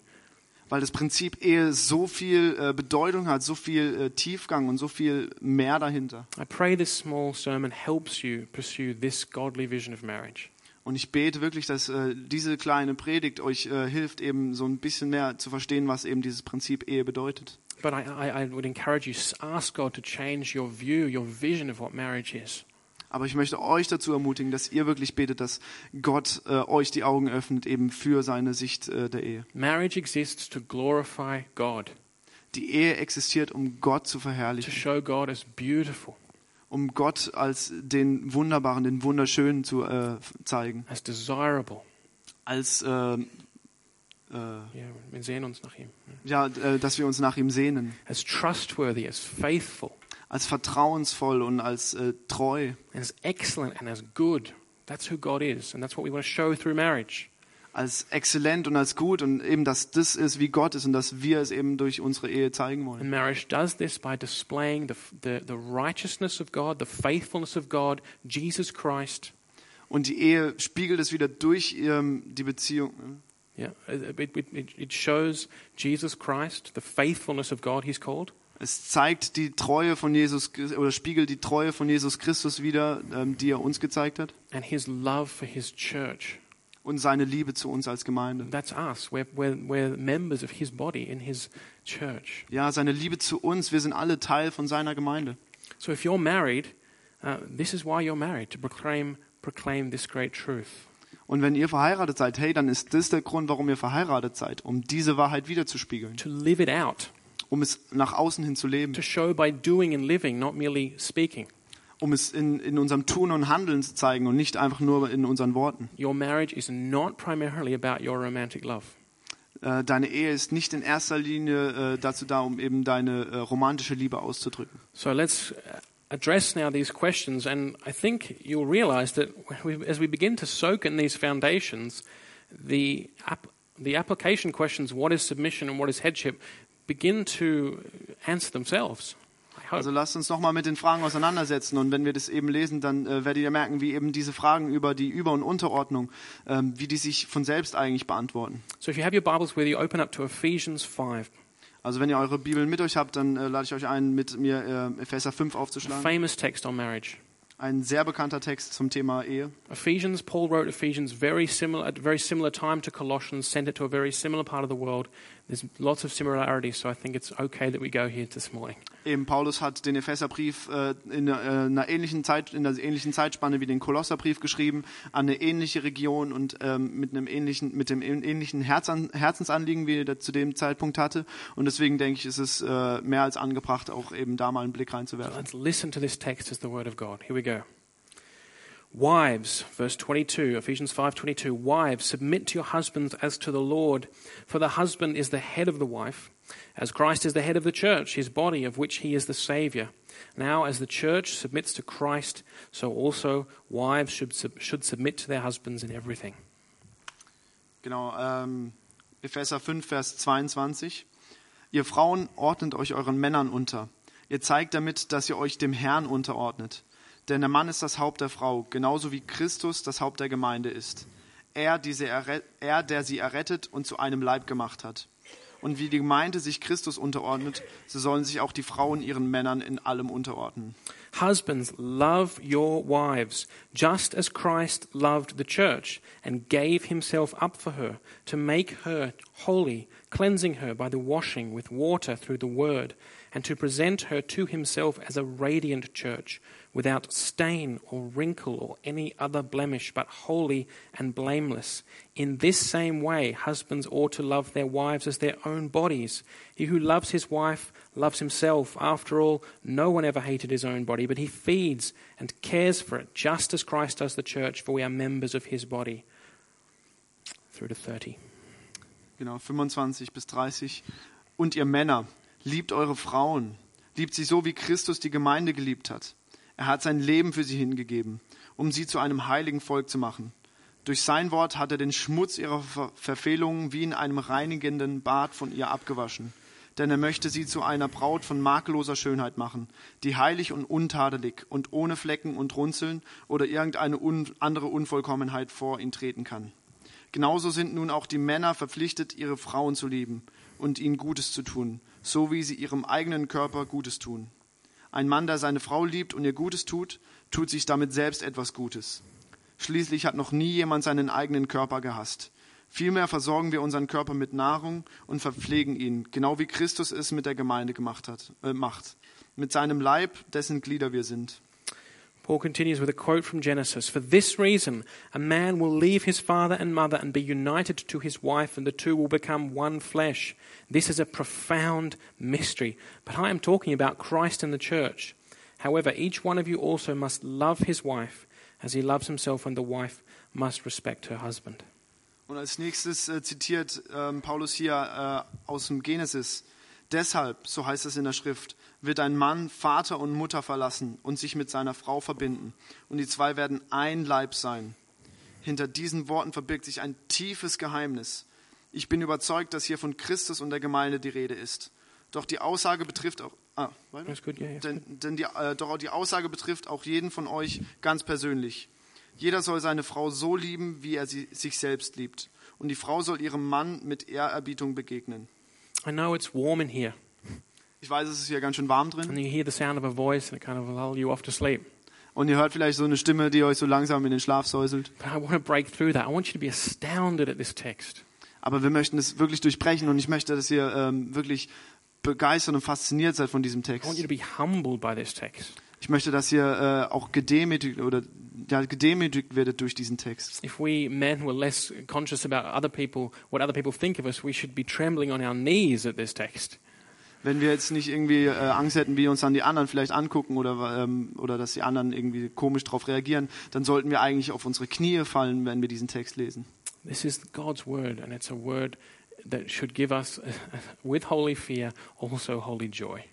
Weil das Prinzip Ehe so viel äh, Bedeutung hat, so viel äh, Tiefgang und so viel mehr dahinter. I pray this small sermon helps you pursue this godly vision of marriage. Und ich bete wirklich, dass äh, diese kleine Predigt euch äh, hilft, eben so ein bisschen mehr zu verstehen, was eben dieses Prinzip Ehe bedeutet. But I, I, I would encourage you, ask God to change your view, your vision of what marriage is. Aber ich möchte euch dazu ermutigen, dass ihr wirklich betet, dass Gott äh, euch die Augen öffnet, eben für seine Sicht äh, der Ehe. Marriage exists to glorify God, Die Ehe existiert, um Gott zu to verherrlichen, show God as beautiful, um Gott als den Wunderbaren, den Wunderschönen zu äh, zeigen, as desirable. als äh, Yeah, wir sehen uns nach ihm. ja, äh, dass wir uns nach ihm sehnen, As trustworthy, as faithful, als vertrauensvoll und als äh, treu, as excellent, and as good. That's who God is, and that's what we want to show through marriage. als exzellent und als gut und eben, dass das ist, wie Gott ist und dass wir es eben durch unsere Ehe zeigen wollen. And marriage does this by displaying the, the, the righteousness of God, the faithfulness of God, Jesus Christ. Und die Ehe spiegelt es wieder durch ähm, die Beziehung. Yeah, it, it, it, shows Jesus Christ, the faithfulness of God, he's called. Es zeigt die Treue von Jesus oder spiegelt die Treue von Jesus Christus wieder, ähm, die er uns gezeigt hat and his love for his church. und seine Liebe zu uns als Gemeinde. That's us. We're, we're, we're members of his body in his church. Ja, seine Liebe zu uns. Wir sind alle Teil von seiner Gemeinde. So if you're married, uh, this is why you're married, to proclaim, proclaim this great truth. Und wenn ihr verheiratet seid, hey, dann ist das der Grund, warum ihr verheiratet seid, um diese Wahrheit wiederzuspiegeln, To live it out, um es nach außen hin zu leben, to show by doing and living, not merely speaking. um es in, in unserem Tun und Handeln zu zeigen und nicht einfach nur in unseren Worten. Your marriage is not primarily about your romantic love. Äh, deine Ehe ist nicht in erster Linie äh, dazu da, um eben deine äh, romantische Liebe auszudrücken. So let's address now these questions, and I think you'll realize that we, as we begin to soak in these foundations, the, app, the application questions, what is submission and what is headship, begin to answer themselves. Also lasst uns nochmal mit den Fragen auseinandersetzen und wenn wir das eben lesen, dann äh, werdet ihr merken, wie eben diese Fragen über die Über- und Unterordnung, ähm, wie die sich von selbst eigentlich beantworten. So if you have your Bibles with you, open up to Ephesians 5, Also wenn ihr eure Bibeln mit euch habt, dann äh, lade ich euch ein, mit mir äh, Epheser 5 a aufzuschlagen. famous text on marriage. Ein sehr bekannter Text zum Thema Ehe. Ephesians, Paul wrote Ephesians very similar at a very similar time to Colossians, sent it to a very similar part of the world. There's lots of similarities, so I think it's okay that we go here this morning. Eben Paulus hat den Epheserbrief äh, in äh, einer ähnlichen Zeit, in einer ähnlichen Zeitspanne wie den Kolosserbrief geschrieben, an eine ähnliche Region und ähm, mit einem ähnlichen, mit dem ähnlichen Herzan, Herzensanliegen, wie er zu dem Zeitpunkt hatte. Und deswegen denke ich, ist es äh, mehr als angebracht, auch eben da mal einen Blick reinzuwerfen. Let's listen to this text as the word of God. Here we go. Wives, verse 22, Ephesians 5:22, wives submit to your husbands as to the Lord, for the husband is the head of the wife, as Christ is the head of the church, his body of which he is the savior. Now as the church submits to Christ, so also wives should should submit to their husbands in everything. Genau, ähm, Epheser 5, Vers 22. Ihr Frauen ordnet euch euren Männern unter. Ihr zeigt damit, dass ihr euch dem Herrn unterordnet. Denn der Mann ist das Haupt der Frau, genauso wie Christus das Haupt der Gemeinde ist. Er, er, der sie errettet und zu einem Leib gemacht hat. Und wie die Gemeinde sich Christus unterordnet, so sollen sich auch die Frauen ihren Männern in allem unterordnen. Husbands, love your wives, just as Christ loved the church and gave himself up for her, to make her holy, cleansing her by the washing with water through the word, and to present her to himself as a radiant church, without stain or wrinkle or any other blemish, but holy and blameless. In this same way, husbands ought to love their wives as their own bodies. He who loves his wife loves himself. After all, no one ever hated his own body, but he feeds and cares for it, just as Christ does the church, for we are members of his body. Through to 30. genau, 25 bis 30. Und ihr Männer, liebt eure Frauen, liebt sie so, wie Christus die Gemeinde geliebt hat. Er hat sein Leben für sie hingegeben, um sie zu einem heiligen Volk zu machen. Durch sein Wort hat er den Schmutz ihrer Ver Verfehlungen wie in einem reinigenden Bad von ihr abgewaschen. Denn er möchte sie zu einer Braut von makelloser Schönheit machen, die heilig und untadelig und ohne Flecken und Runzeln oder irgendeine un andere Unvollkommenheit vor ihn treten kann. Genauso sind nun auch die Männer verpflichtet, ihre Frauen zu lieben und ihnen Gutes zu tun, so wie sie ihrem eigenen Körper Gutes tun. Ein Mann, der seine Frau liebt und ihr Gutes tut, tut sich damit selbst etwas Gutes. Schließlich hat noch nie jemand seinen eigenen Körper gehasst. Vielmehr versorgen wir unseren Körper mit Nahrung und verpflegen ihn, genau wie Christus es mit der Gemeinde gemacht hat, äh, macht, mit seinem Leib, dessen Glieder wir sind. Paul continues with a quote from Genesis For this reason, a man will leave his father and mother and be united to his wife, and the two will become one flesh. This is a profound mystery, but I am talking about Christ and the church. However, each one of you also must love his wife as he loves himself, and the wife must respect her husband. Und als nächstes äh, zitiert ähm, Paulus hier äh, aus dem Genesis. Deshalb, so heißt es in der Schrift, wird ein Mann Vater und Mutter verlassen und sich mit seiner Frau verbinden. Und die zwei werden ein Leib sein. Hinter diesen Worten verbirgt sich ein tiefes Geheimnis. Ich bin überzeugt, dass hier von Christus und der Gemeinde die Rede ist. Doch die Aussage betrifft auch, ah, yeah, yeah. denn, denn die, äh, doch auch die Aussage betrifft auch jeden von euch ganz persönlich. Jeder soll seine Frau so lieben, wie er sie, sich selbst liebt. Und die Frau soll ihrem Mann mit Ehrerbietung begegnen. I know it's warm in here, Ich weiß, es ist hier ganz schön warm drin. and you hear the sound of a voice, and it kind of lull you off to sleep. Und ihr hört vielleicht so eine Stimme, die euch so langsam in den Schlaf säuselt. But I want to break through that. I want you to be astounded at this text. Aber wir möchten es wirklich durchbrechen und ich möchte, dass ihr ähm, wirklich begeistert und fasziniert seid von diesem I want you Text. to be humbled by this text. Ich möchte, dass ihr äh, auch gedemütigt oder ja, gedemütigt werdet durch diesen Text. If we men were less conscious about other people, what other people think of us, we should be trembling on our knees at this text. Wenn wir jetzt nicht irgendwie äh, Angst hätten, wie uns dann die anderen vielleicht angucken oder, ähm, oder dass die anderen irgendwie komisch darauf reagieren, dann sollten wir eigentlich auf unsere Knie fallen, wenn wir diesen Text lesen. This is God's word, and it's a word that should give us, with holy fear, also holy joy.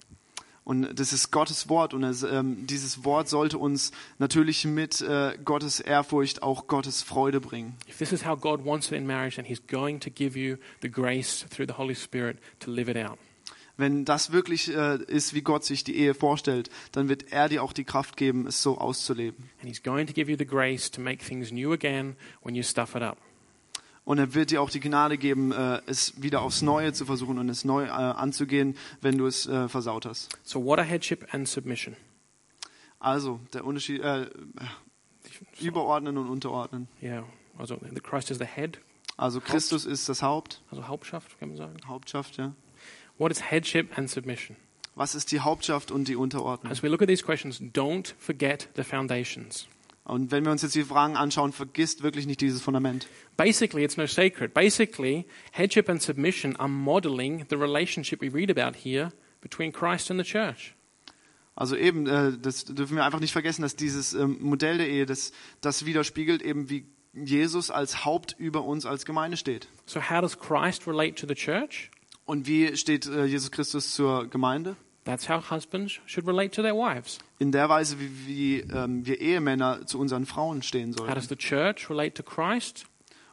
Und das ist Gottes Wort und es, ähm, dieses Wort sollte uns natürlich mit äh, Gottes Ehrfurcht auch Gottes Freude bringen. If this is how God wants it in marriage, then He's going to give you the grace through the Holy Spirit Wenn das wirklich äh, ist, wie Gott sich die Ehe vorstellt, dann wird er dir auch die Kraft geben, es so auszuleben. And He's going to give you the grace to make things new again when you stuff it up. Und er wird dir auch die Gnade geben, äh, es wieder aufs Neue zu versuchen und es neu äh, anzugehen, wenn du es äh, versaut hast. So, what are headship and submission? Also der Unterschied, äh, überordnen und unterordnen. Yeah, also the Christ is the head, Also Christus ist das Haupt, also Hauptschaft, kann man sagen. Hauptschaft, ja. What is headship and submission? Was ist die Hauptschaft und die Unterordnung? As we look at these questions, don't forget the foundations. Und wenn wir uns jetzt die Fragen anschauen, vergisst wirklich nicht dieses Fundament. Basically, it's no secret. Basically, headship and submission are modeling the relationship we read about here between Christ and the church. Also eben, äh, das dürfen wir einfach nicht vergessen, dass dieses ähm, Modell der Ehe, das, das widerspiegelt eben, wie Jesus als Haupt über uns als Gemeinde steht. So, how does Christ relate to the church? Und wie steht äh, Jesus Christus zur Gemeinde? That's how husbands should relate to their wives. In der Weise, wie, wie ähm, wir Ehemänner zu unseren Frauen stehen How does sollen. the church relate to Christ?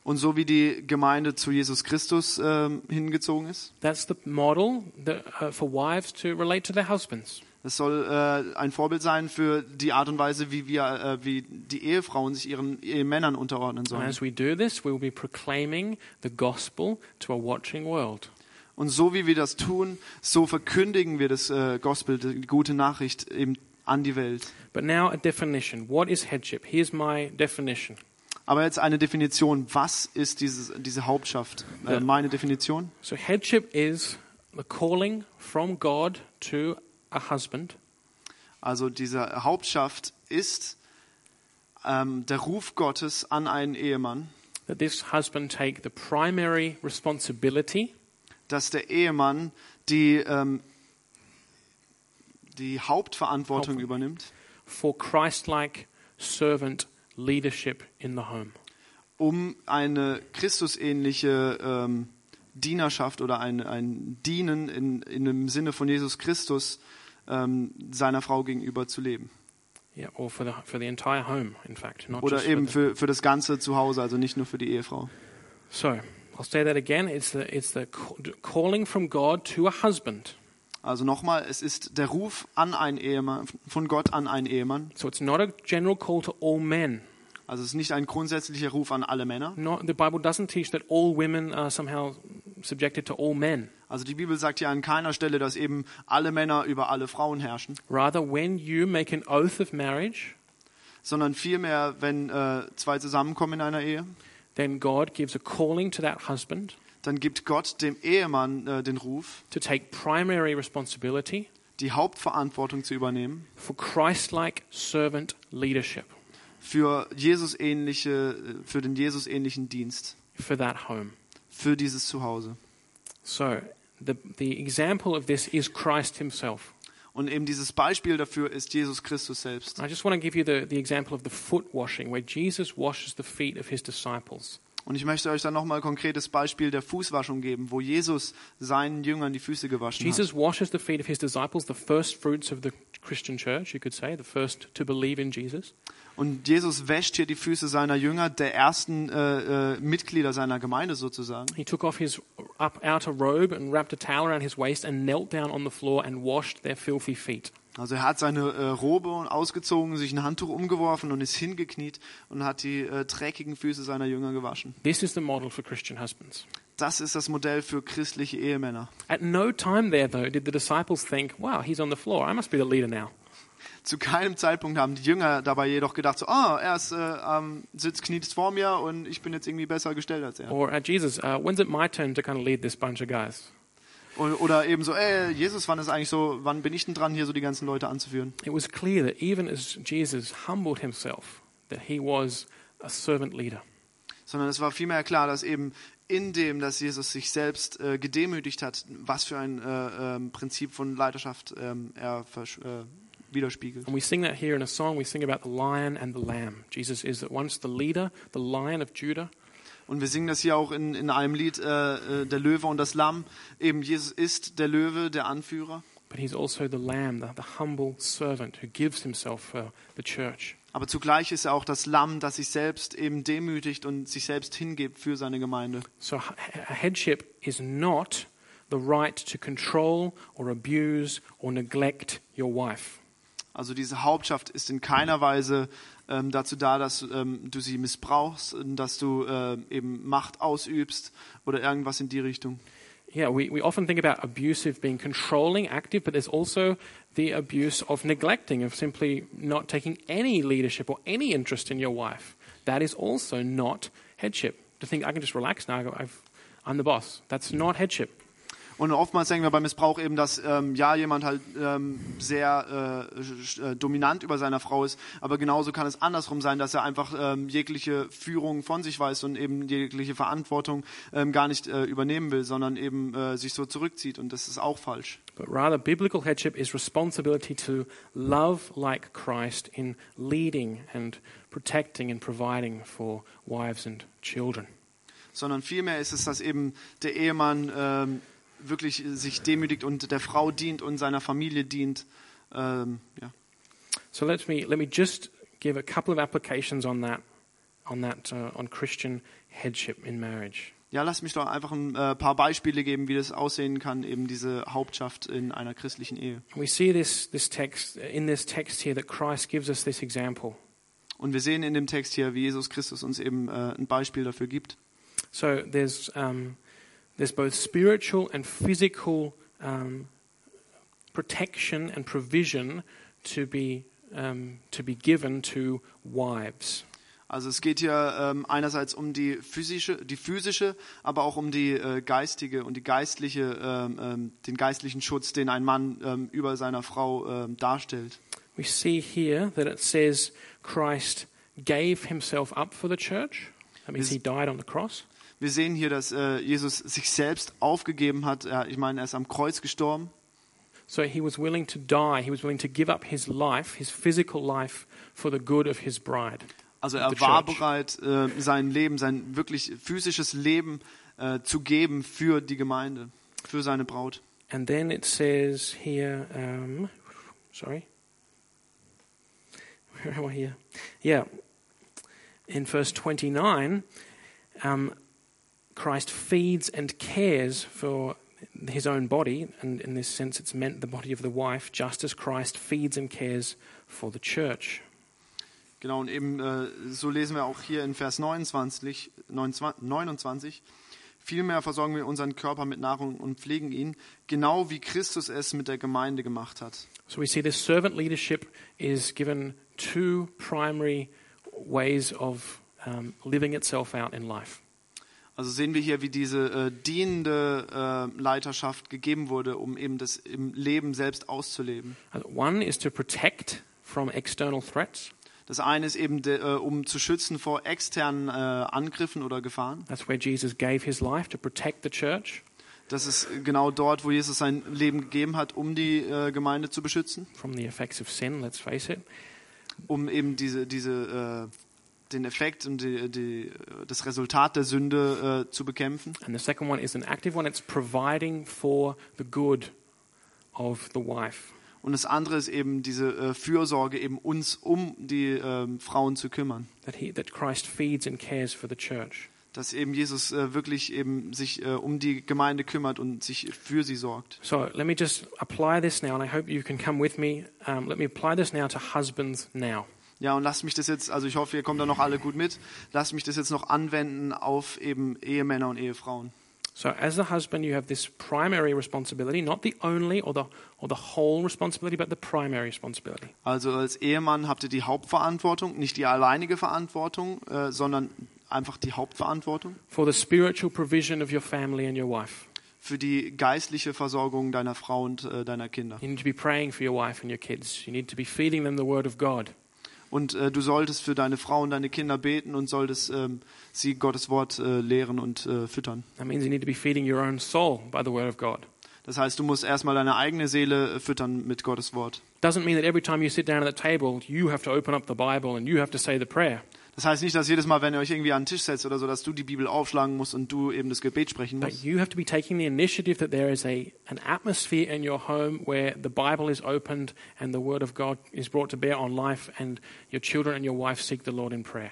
Und so wie die Gemeinde zu Jesus Christus ähm, hingezogen ist. That's the model that, uh, for wives to relate to their husbands. Das soll äh, ein Vorbild sein für die Art und Weise, wie wir, äh, wie die Ehefrauen sich ihren Ehemännern unterordnen And sollen. as we do this, we will be proclaiming the gospel to a watching world. Und so wie wir das tun, so verkündigen wir das äh, Gospel, die gute Nachricht eben an die Welt. But now a definition. What is headship? Here's my definition. Aber jetzt eine Definition. Was ist dieses, diese Hauptschaft? Äh, meine Definition? So headship is the calling from God to a husband Also diese Hauptschaft ist ähm, der Ruf Gottes an einen Ehemann, that this husband take the primary responsibility dass der Ehemann die, ähm, die Hauptverantwortung Haupt- übernimmt, for Christ-like servant leadership in the home. um eine Christusähnliche ähm, Dienerschaft oder ein, ein Dienen in, in dem Sinne von Jesus Christus ähm, seiner Frau gegenüber zu leben. Yeah, or for the, for the entire home, in fact. Not Oder just eben the- für, für das ganze Zuhause, also nicht nur für die Ehefrau. So, I'll say that again. It's the, it's the ca- calling from God to a husband. Also nochmal, es ist der Ruf an einen Ehemann, von Gott an einen Ehemann. So it's not a general call to all men. Also es ist nicht ein grundsätzlicher Ruf an alle Männer. Not, the Bible doesn't teach that all women are somehow subjected to all men. Also die Bibel sagt ja an keiner Stelle, dass eben alle Männer über alle Frauen herrschen, Rather, when you make an oath of marriage, sondern vielmehr, wenn äh, zwei zusammenkommen in einer Ehe, then God gives a calling to that husband dann gibt Gott dem Ehemann äh, den Ruf, to take primary responsibility die Hauptverantwortung zu übernehmen for Christ-like servant leadership für Jesus ähnliche, für den Jesus ähnlichen Dienst, for that home. für dieses Zuhause. So, the, the example of this is Christ himself. Und eben dieses Beispiel dafür ist Jesus Christus selbst. I just want to give you the, the example of the foot washing, where Jesus washes the feet of his disciples. Und ich möchte euch dann nochmal ein konkretes Beispiel der Fußwaschung geben, wo Jesus seinen Jüngern die Füße gewaschen hat. Jesus washes the feet of his disciples, the first fruits of the Christian church, you could say, the first to believe in Jesus. Und Jesus wäscht hier die Füße seiner Jünger, der ersten äh, äh, Mitglieder seiner Gemeinde sozusagen. He took off his outer robe and wrapped a towel around his waist and knelt down on the floor and washed their filthy feet. Also er hat seine äh, Robe ausgezogen, sich ein Handtuch umgeworfen und ist hingekniet und hat die äh, dreckigen Füße seiner Jünger gewaschen. This is the model for Christian husbands. Das ist das Modell für christliche Ehemänner. At no time there, though, did the disciples think, wow, he's on the floor. I must be the leader now. Zu keinem Zeitpunkt haben die Jünger dabei jedoch gedacht, so, ah, er ist, äh, ähm, sitzt kniet vor mir und ich bin jetzt irgendwie besser gestellt als er. Or, uh, Jesus, uh, when's it my turn to kind of lead this bunch of guys? Oder eben so, ey, Jesus, wann ist eigentlich so, wann bin ich denn dran, hier so die ganzen Leute anzuführen? It was clear that even as Jesus humbled himself, that he was a servant leader. Sondern es war vielmehr klar, dass eben in dem, dass Jesus sich selbst äh, gedemütigt hat, was für ein äh, ähm, Prinzip von Leiterschaft ähm, er äh, widerspiegelt. And we sing that here in a song. We sing about the lion and the lamb. Jesus is at once the leader, the lion of Judah, Und wir singen das hier auch in, in einem Lied, äh, äh, der Löwe und das Lamm. Eben Jesus ist der Löwe, der Anführer. but he's also the lamb, the, the humble servant who gives himself for the church. Aber zugleich ist er auch das Lamm, das sich selbst eben demütigt und sich selbst hingibt für seine Gemeinde. So headship is not the right to control or abuse or neglect your wife. Also diese Hauptschaft ist in keiner Weise ähm, dazu da, dass ähm, du sie missbrauchst, dass du äh, eben Macht ausübst oder irgendwas in die Richtung. Yeah, we, we often think about abusive being controlling, active, but there's also the abuse of neglecting, of simply not taking any leadership or any interest in your wife. That is also not headship. To think I can just relax now, I've, I'm the boss. That's not headship. Und oftmals denken wir beim Missbrauch eben, dass ähm, ja jemand halt ähm, sehr äh, äh, dominant über seiner Frau ist, aber genauso kann es andersrum sein, dass er einfach ähm, jegliche Führung von sich weiß und eben jegliche Verantwortung ähm, gar nicht äh, übernehmen will, sondern eben äh, sich so zurückzieht und das ist auch falsch. But rather, biblical headship is responsibility to love like Christ in leading and protecting and providing for wives and children. sondern vielmehr ist es, dass eben der Ehemann ähm, wirklich sich demütigt und der Frau dient und seiner Familie dient. Ähm, ja. So let me let me just give a couple of applications on that, on that uh, on Christian headship in marriage. ja, lass mich doch einfach ein äh, paar Beispiele geben, wie das aussehen kann, eben diese Hauptschaft in einer christlichen Ehe. We see this this text in this text here that Christ gives us this example. Und wir sehen in dem Text hier, wie Jesus Christus uns eben äh, ein Beispiel dafür gibt. So there's um, there's both spiritual and physical um, protection and provision to be um, to be given to wives. Also es geht hier ähm, einerseits um die physische, die physische, aber auch um die äh, geistige und die geistliche, ähm, ähm, den geistlichen Schutz, den ein Mann ähm, über seiner Frau ähm, darstellt. We see here that it says Christ gave himself up for the church. That means he died on the cross. Wir sehen hier, dass äh, Jesus sich selbst aufgegeben hat. Er, ich meine, er ist am Kreuz gestorben. So he was willing to die. He was willing to give up his life, his physical life, for the good of his bride. Also er war bereit, äh, sein Leben, sein wirklich physisches Leben äh, zu geben für die Gemeinde, für seine Braut. And then it says here, um, sorry, where am I here? Yeah, in verse 29, um, Christ feeds and cares for his own body, and in this sense, it's meant the body of the wife, just as Christ feeds and cares for the church. Genau, und eben äh, so lesen wir auch hier in Vers 29, 29. Vielmehr versorgen wir unseren Körper mit Nahrung und pflegen ihn, genau wie Christus es mit der Gemeinde gemacht hat. So we see this servant leadership is given two primary ways of um, living itself out in life. Also sehen wir hier, wie diese äh, dienende äh, Leiterschaft gegeben wurde, um eben das im Leben selbst auszuleben. Uh, One is to protect from external threats. Das eine ist eben, de, äh, um zu schützen vor externen äh, Angriffen oder Gefahren. That's where Jesus gave his life to protect the church Das ist genau dort, wo Jesus sein Leben gegeben hat, um die äh, Gemeinde zu beschützen, from the effects of sin, let's face it. um eben diese, diese, äh, den Effekt und die, die, das Resultat der Sünde äh, zu bekämpfen. And the second one is an active one. It's providing for the good of the wife. Und das andere ist eben diese äh, Fürsorge, eben uns um die ähm, Frauen zu kümmern. That he, that Christ feeds and cares for the church. Dass eben Jesus äh, wirklich eben sich äh, um die Gemeinde kümmert und sich für sie sorgt. So let me just apply this now, and I hope you can come with me. Um, let me apply this now to husbands now. Ja, und lasst mich das jetzt, also ich hoffe, ihr kommt da noch alle gut mit, lasst mich das jetzt noch anwenden auf eben Ehemänner und Ehefrauen. So, as a husband, you have this primary responsibility, not the only or the, or the whole responsibility, but the primary responsibility. Also als Ehemann habt ihr die Hauptverantwortung, nicht die alleinige Verantwortung, äh, sondern einfach die Hauptverantwortung For the spiritual provision of your family and your wife. für die geistliche Versorgung deiner Frau und äh, deiner Kinder. You need to be praying for your wife and your kids. You need to be feeding them the word of God. Und äh, du solltest für deine Frau und deine Kinder beten und solltest ähm, sie Gottes Wort äh, lehren und äh, füttern. That means you need to be feeding your own soul by the word of God. Das heißt, du musst erstmal deine eigene Seele äh, füttern mit Gottes Wort. Doesn't mean that every time you sit down at the table, you have to open up the Bible and you have to say the prayer. Das heißt nicht, dass jedes Mal, wenn ihr euch irgendwie an den Tisch setzt oder so, dass du die Bibel aufschlagen musst und du eben das Gebet sprechen But musst. you have to be taking the initiative that there is a, an atmosphere in your home where the Bible is opened and the Word of God is brought to bear on life, and your children and your wife seek the Lord in prayer.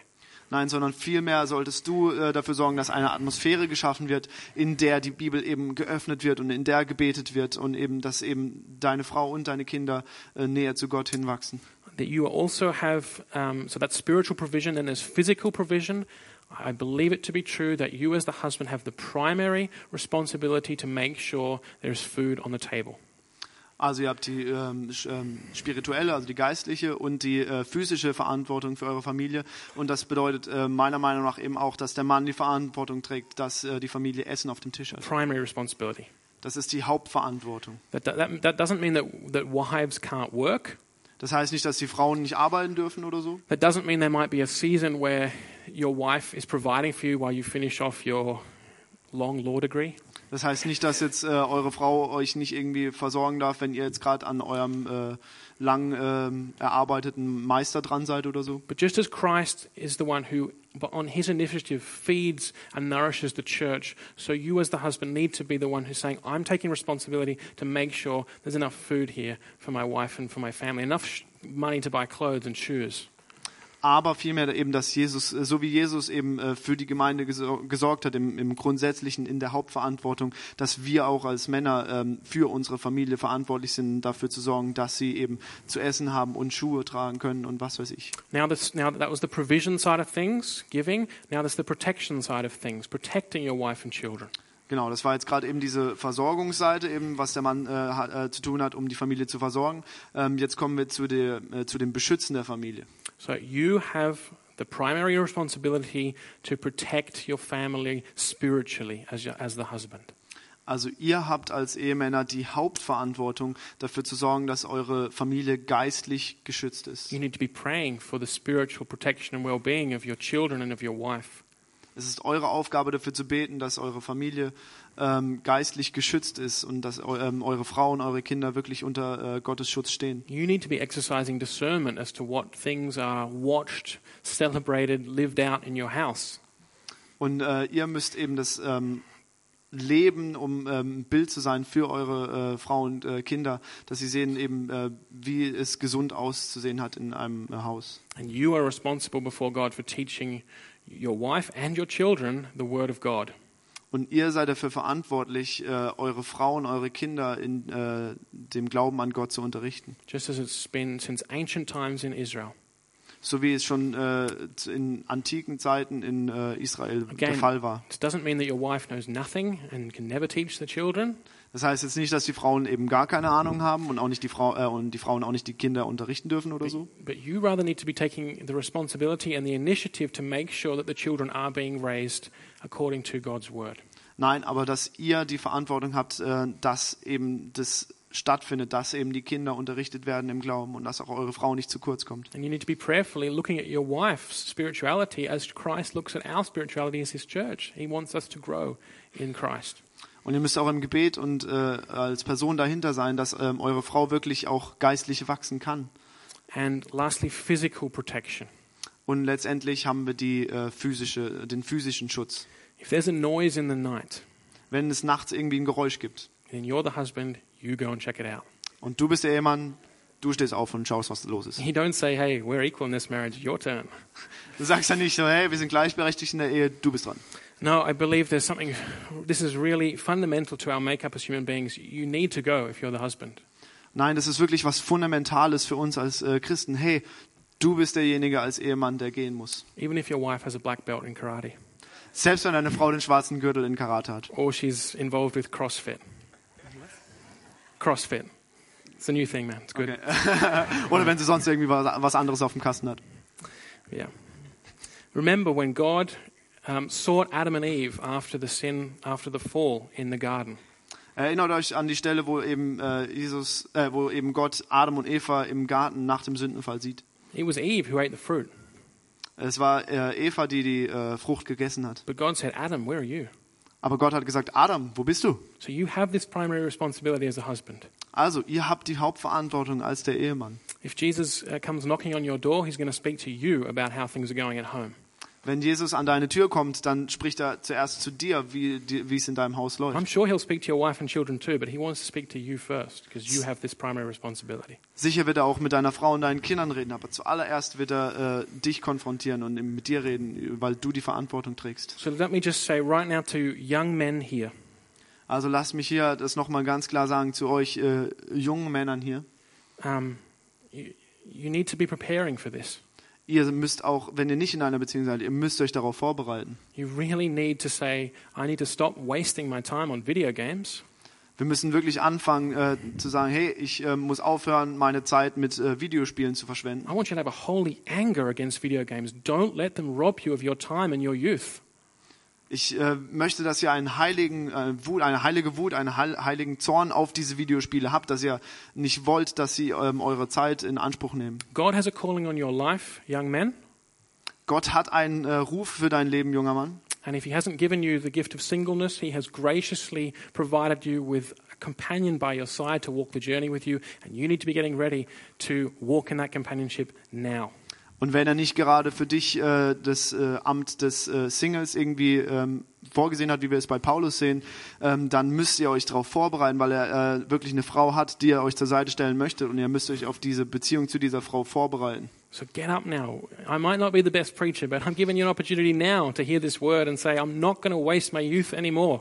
Nein, sondern vielmehr solltest du äh, dafür sorgen, dass eine Atmosphäre geschaffen wird, in der die Bibel eben geöffnet wird und in der gebetet wird und eben, dass eben deine Frau und deine Kinder äh, näher zu Gott hinwachsen. That you also have, um, so that's spiritual provision, then there's physical provision. I believe it to be true that you, as the husband, have the primary responsibility to make sure there's food on the table. Also ihr habt die ähm, ähm, spirituelle, also die geistliche und die äh, physische Verantwortung für eure Familie. Und das bedeutet äh, meiner Meinung nach eben auch, dass der Mann die Verantwortung trägt, dass äh, die Familie Essen auf dem Tisch hat. Primary responsibility. Das ist die Hauptverantwortung. That, that, that doesn't mean that, that wives can't work. Das heißt nicht, dass die Frauen nicht arbeiten dürfen oder so. That doesn't mean there might be a season where your wife is providing for you while you finish off your long law degree. Das heißt nicht, dass jetzt äh, eure Frau euch nicht irgendwie versorgen darf, wenn ihr jetzt gerade an eurem äh, lang ähm, erarbeiteten Meister dran seid oder so. But just as Christ is the one who, on his initiative, feeds and nourishes the church, so you as the husband need to be the one who's saying, I'm taking responsibility to make sure there's enough food here for my wife and for my family, enough money to buy clothes and shoes. Aber vielmehr eben, dass Jesus, äh, so wie Jesus eben äh, für die Gemeinde gesor- gesorgt hat, im, im Grundsätzlichen, in der Hauptverantwortung, dass wir auch als Männer ähm, für unsere Familie verantwortlich sind, dafür zu sorgen, dass sie eben zu essen haben und Schuhe tragen können und was weiß ich. Now, this, now that was the provision side of things, giving. Now there's the protection side of things, protecting your wife and children. Genau, das war jetzt gerade eben diese Versorgungsseite, eben was der Mann äh, hat, äh, zu tun hat, um die Familie zu versorgen. Ähm, jetzt kommen wir zu, der, äh, zu dem Beschützen der Familie. So you have the primary responsibility to protect your family spiritually as, your, as the husband. Also ihr habt als Ehemänner die Hauptverantwortung dafür zu sorgen, dass eure Familie geistlich geschützt ist. You need to be praying for the spiritual protection and well-being of your children and of your wife. Es ist eure Aufgabe dafür zu beten, dass eure Familie ähm, geistlich geschützt ist und dass ähm, eure Frauen, eure Kinder wirklich unter äh, Gottes Schutz stehen. You need to be exercising discernment as to what things are watched, celebrated, lived out in your house. Und äh, ihr müsst eben das ähm, leben, um ähm, ein Bild zu sein für eure äh, Frauen und äh, Kinder, dass sie sehen eben, äh, wie es gesund auszusehen hat in einem äh, Haus. And you are responsible before God for teaching your wife and your children the Word of God. Und ihr seid dafür verantwortlich, äh, eure Frauen, eure Kinder in äh, dem Glauben an Gott zu unterrichten. just as it's been since ancient times in Israel. So wie es schon äh, in antiken Zeiten in äh, Israel der Again, Fall war. Doesn't mean that your wife knows nothing and can never teach the children. Das heißt jetzt nicht, dass die Frauen eben gar keine Ahnung haben und auch nicht die Frau äh, und die Frauen auch nicht die Kinder unterrichten dürfen oder so. But you rather need to be taking the responsibility and the initiative to make sure that the children are being raised according to God's word. Nein, aber dass ihr die Verantwortung habt, äh, dass eben das stattfindet, dass eben die Kinder unterrichtet werden im Glauben und dass auch eure Frau nicht zu kurz kommt. And you need to be prayerfully looking at your wife's spirituality as Christ looks at our spirituality as his church. He wants us to grow in Christ. Und ihr müsst auch im Gebet und äh, als Person dahinter sein, dass ähm, eure Frau wirklich auch geistlich wachsen kann. And lastly, physical protection. Und letztendlich haben wir die, äh, physische, den physischen Schutz. If there's a noise in the night, Wenn es nachts irgendwie ein Geräusch gibt then you're the husband, you go and check it out. und du bist der Ehemann, du stehst auf und schaust, was los ist. You don't say, hey, we're equal in this marriage, your turn. Du sagst ja nicht so, hey, wir sind gleichberechtigt in der Ehe, du bist dran. No, I believe there's something, this is really fundamental to our makeup as human beings. You need to go if you're the husband. Nein, das ist wirklich was Fundamentales für uns als äh, Christen. Hey, du bist derjenige als Ehemann, der gehen muss. Even if your wife has a black belt in karate Selbst wenn deine Frau den schwarzen Gürtel in Karate hat. or she's involved with CrossFit. CrossFit. It's a new thing, man. It's good. Okay. Oder wenn sie sonst irgendwie was, anderes auf dem Kasten hat. Yeah. Remember when God um, sought Adam and Eve after the sin, after the fall in the garden. Erinnert euch an die Stelle, wo eben äh, Jesus, äh, wo eben Gott Adam und Eva im Garten nach dem Sündenfall sieht. It was Eve who ate the fruit. Es war äh, Eva, die die äh, Frucht gegessen hat. But God said, Adam, where are you? Aber Gott hat gesagt, Adam, wo bist du? So you have this primary responsibility as a husband. Also, ihr habt die Hauptverantwortung als der Ehemann. If Jesus uh, comes knocking on your door, he's going to speak to you about how things are going at home. Wenn Jesus an deine Tür kommt, dann spricht er zuerst zu dir, wie, wie es in deinem Haus I'm läuft. sure he'll speak to your wife and children too, but he wants to speak to you first because you have this primary responsibility. Sicher wird er auch mit deiner Frau und deinen Kindern reden, aber zuallererst wird er äh, dich konfrontieren und mit dir reden, weil du die Verantwortung trägst. So let me just say right now to young men here Also lasst mich hier das nochmal ganz klar sagen zu euch äh, jungen Männern hier. um, you, you need to be preparing for this. Ihr müsst auch, wenn ihr nicht in einer Beziehung seid, ihr müsst euch darauf vorbereiten. You really need to say, I need to stop wasting my time on video games. Wir müssen wirklich anfangen äh, zu sagen, hey, ich äh, muss aufhören, meine Zeit mit äh, Videospielen zu verschwenden. I want you to have a holy anger against video games. Don't let them rob you of your time and your youth. Ich äh, möchte, dass ihr einen heiligen äh, Wut, eine heilige Wut, einen heil, heiligen Zorn auf diese Videospiele habt, dass ihr nicht wollt, dass sie ähm, eure Zeit in Anspruch nehmen. God has a calling on your life, young men. Gott hat einen äh, Ruf für dein Leben, junger Mann. And if He hasn't given you the gift of singleness, He has graciously provided you with a companion by your side to walk the journey with you. And you need to be getting ready to walk in that companionship now. Und wenn er nicht gerade für dich äh, das äh, Amt des äh, Singles irgendwie ähm, vorgesehen hat, wie wir es bei Paulus sehen, ähm, dann müsst ihr euch darauf vorbereiten, weil er äh, wirklich eine Frau hat, die er euch zur Seite stellen möchte und ihr müsst euch auf diese Beziehung zu dieser Frau vorbereiten. So get up now. I might not be the best preacher, but I'm giving you an opportunity now to hear this word and say, I'm not going to waste my youth anymore.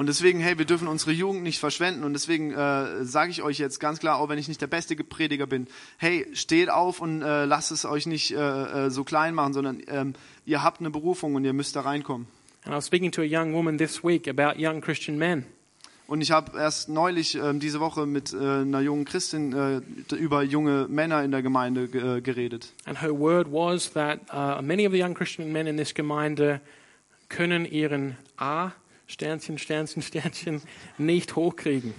Und deswegen, hey, wir dürfen unsere Jugend nicht verschwenden. Und deswegen äh, sage ich euch jetzt ganz klar, auch wenn ich nicht der beste Prediger bin, hey, steht auf und äh, lasst es euch nicht äh, äh, so klein machen, sondern ähm, ihr habt eine Berufung und ihr müsst da reinkommen. And I was speaking to a young woman this week about young Christian men. Und ich habe erst neulich ähm, diese Woche mit äh, einer jungen Christin äh, über junge Männer in der Gemeinde ge- äh, geredet. And her word was that uh, many of the young Christian men in this Gemeinde können ihren A, Sternchen, Sternchen, Sternchen nicht hochkriegen.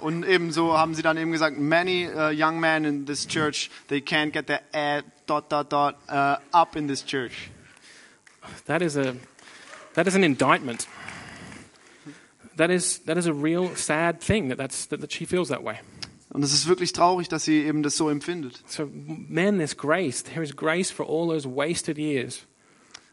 Und ebenso haben sie dann eben gesagt, many uh, young men in this church, they can't get their uh, dot dot dot uh, up in this church. That is a that is an indictment. That is that is a real sad thing that that's that, that she feels that way. Und es ist wirklich traurig, dass sie eben das so empfindet. So men, there's grace. There is grace for all those wasted years.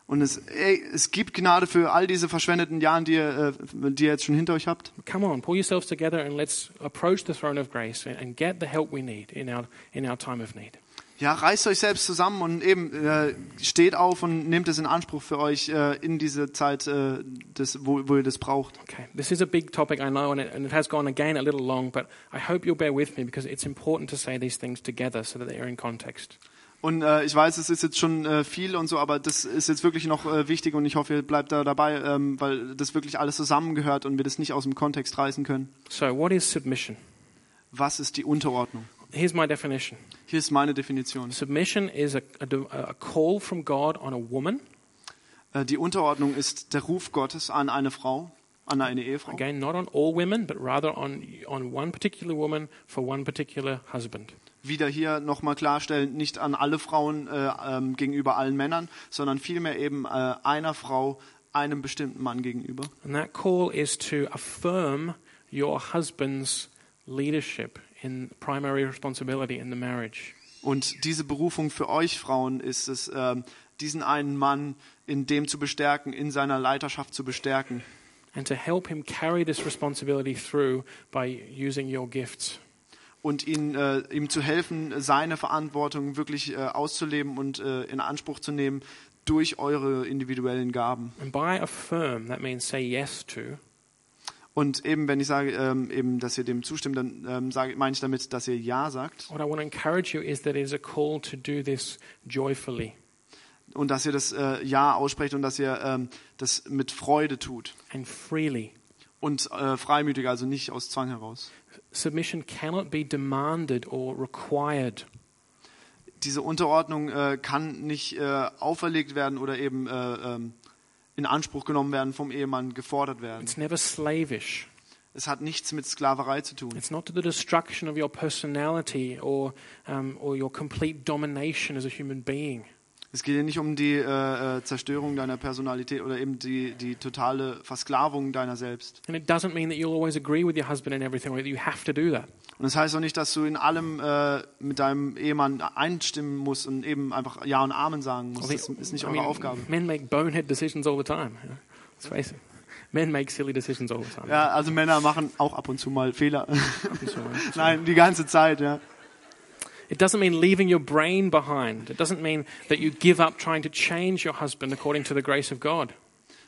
Und es, ey, es gibt Gnade für all diese verschwendeten Jahre, die ihr, äh, die ihr jetzt schon hinter euch habt. Come on, pull yourselves together and let's approach the throne of grace and- get the help we need in our, in our time of need. Ja, reißt euch selbst zusammen und eben äh, steht auf und nehmt es in Anspruch für euch äh, in diese Zeit, äh, des, wo, wo ihr das braucht. Okay, this is a big topic, I know, and it, and it has gone again a little long, but I hope you'll bear with me because it's important to say these things together so that they're in context. Und äh, ich weiß, es ist jetzt schon äh, viel und so, aber das ist jetzt wirklich noch äh, wichtig und ich hoffe, ihr bleibt da dabei, ähm, weil das wirklich alles zusammengehört und wir das nicht aus dem Kontext reißen können. So, what is submission? Was ist die Unterordnung? Here's my definition Hier ist meine Definition. submission is a, a, a call from God on a woman, Äh, die Unterordnung ist der Ruf Gottes an eine Frau, an eine Ehefrau. again, not on all women, but rather on, on one particular woman for one particular husband. Wieder hier nochmal klarstellen, nicht an alle Frauen äh, ähm, gegenüber allen Männern, sondern vielmehr eben äh, einer Frau, einem bestimmten Mann gegenüber. And that call is to affirm your husband's leadership in primary responsibility in the marriage. Und diese Berufung für euch Frauen ist es, ähm, diesen einen Mann in dem zu bestärken, in seiner Leiterschaft zu bestärken and to help him carry this responsibility through by using your gifts. Und ihn, äh, ihm zu helfen, seine Verantwortung wirklich äh, auszuleben und äh, in Anspruch zu nehmen durch eure individuellen Gaben. And by affirm, that means say yes to. Und eben, wenn ich sage, ähm, eben, dass ihr dem zustimmt, dann ähm, sage, meine ich damit, dass ihr Ja sagt What I want to encourage you is that it is a call to do this joyfully und dass ihr das äh, Ja aussprecht und dass ihr ähm, das mit Freude tut and freely. und äh, freimütig, also nicht aus Zwang heraus. Submission cannot be demanded or required. Diese Unterordnung äh, kann nicht äh, auferlegt werden oder eben äh, ähm, in Anspruch genommen werden, vom Ehemann gefordert werden. It's never slavish. Es hat nichts mit Sklaverei zu tun. It's not to the destruction of your personality or, um, or your complete domination as a human being. Es geht hier nicht um die äh, äh, Zerstörung deiner Personalität oder eben die, die totale Versklavung deiner selbst. And it doesn't mean that you'll always agree with your husband in everything or that you have to do that. Und das heißt auch nicht, dass du in allem äh, mit deinem Ehemann einstimmen musst und eben einfach Ja und Amen sagen musst. Das ist nicht I eure mean, Aufgabe. Men make bonehead decisions all the time. Let's face it. Men make silly decisions all the time. Ja, also Männer machen auch ab und zu mal Fehler. Nein, die ganze Zeit, ja. It doesn't mean leaving your brain behind. It doesn't mean that you give up trying to change your husband according to the grace of God.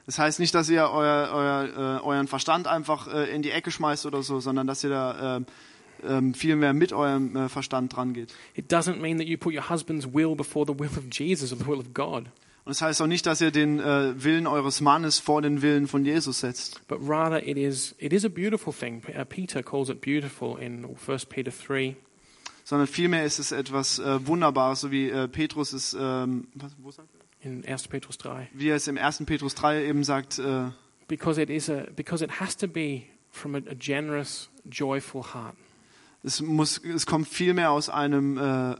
Das heißt nicht, dass ihr euer, euer, äh, euren Verstand einfach äh, in die Ecke schmeißt oder so, sondern dass ihr da äh, ähm, viel mehr mit eurem äh, Verstand dran geht. It doesn't mean that you put your husband's will before the will of Jesus or the will of God, Und es das heißt auch nicht, dass ihr den äh, Willen eures Mannes vor den Willen von Jesus setzt. but rather it is, it is a beautiful thing. Uh, Peter calls it beautiful in 1 Peter 3. sondern vielmehr ist es etwas äh, Wunderbares, so wie äh, Petrus es, ähm, was, wo sagt er? In 1 Petrus 3. wie er es im 1. Petrus 3 eben sagt, äh, Because it, is a, because it has to be from a, a generous, joyful heart. es, muss, es kommt vielmehr aus einem äh,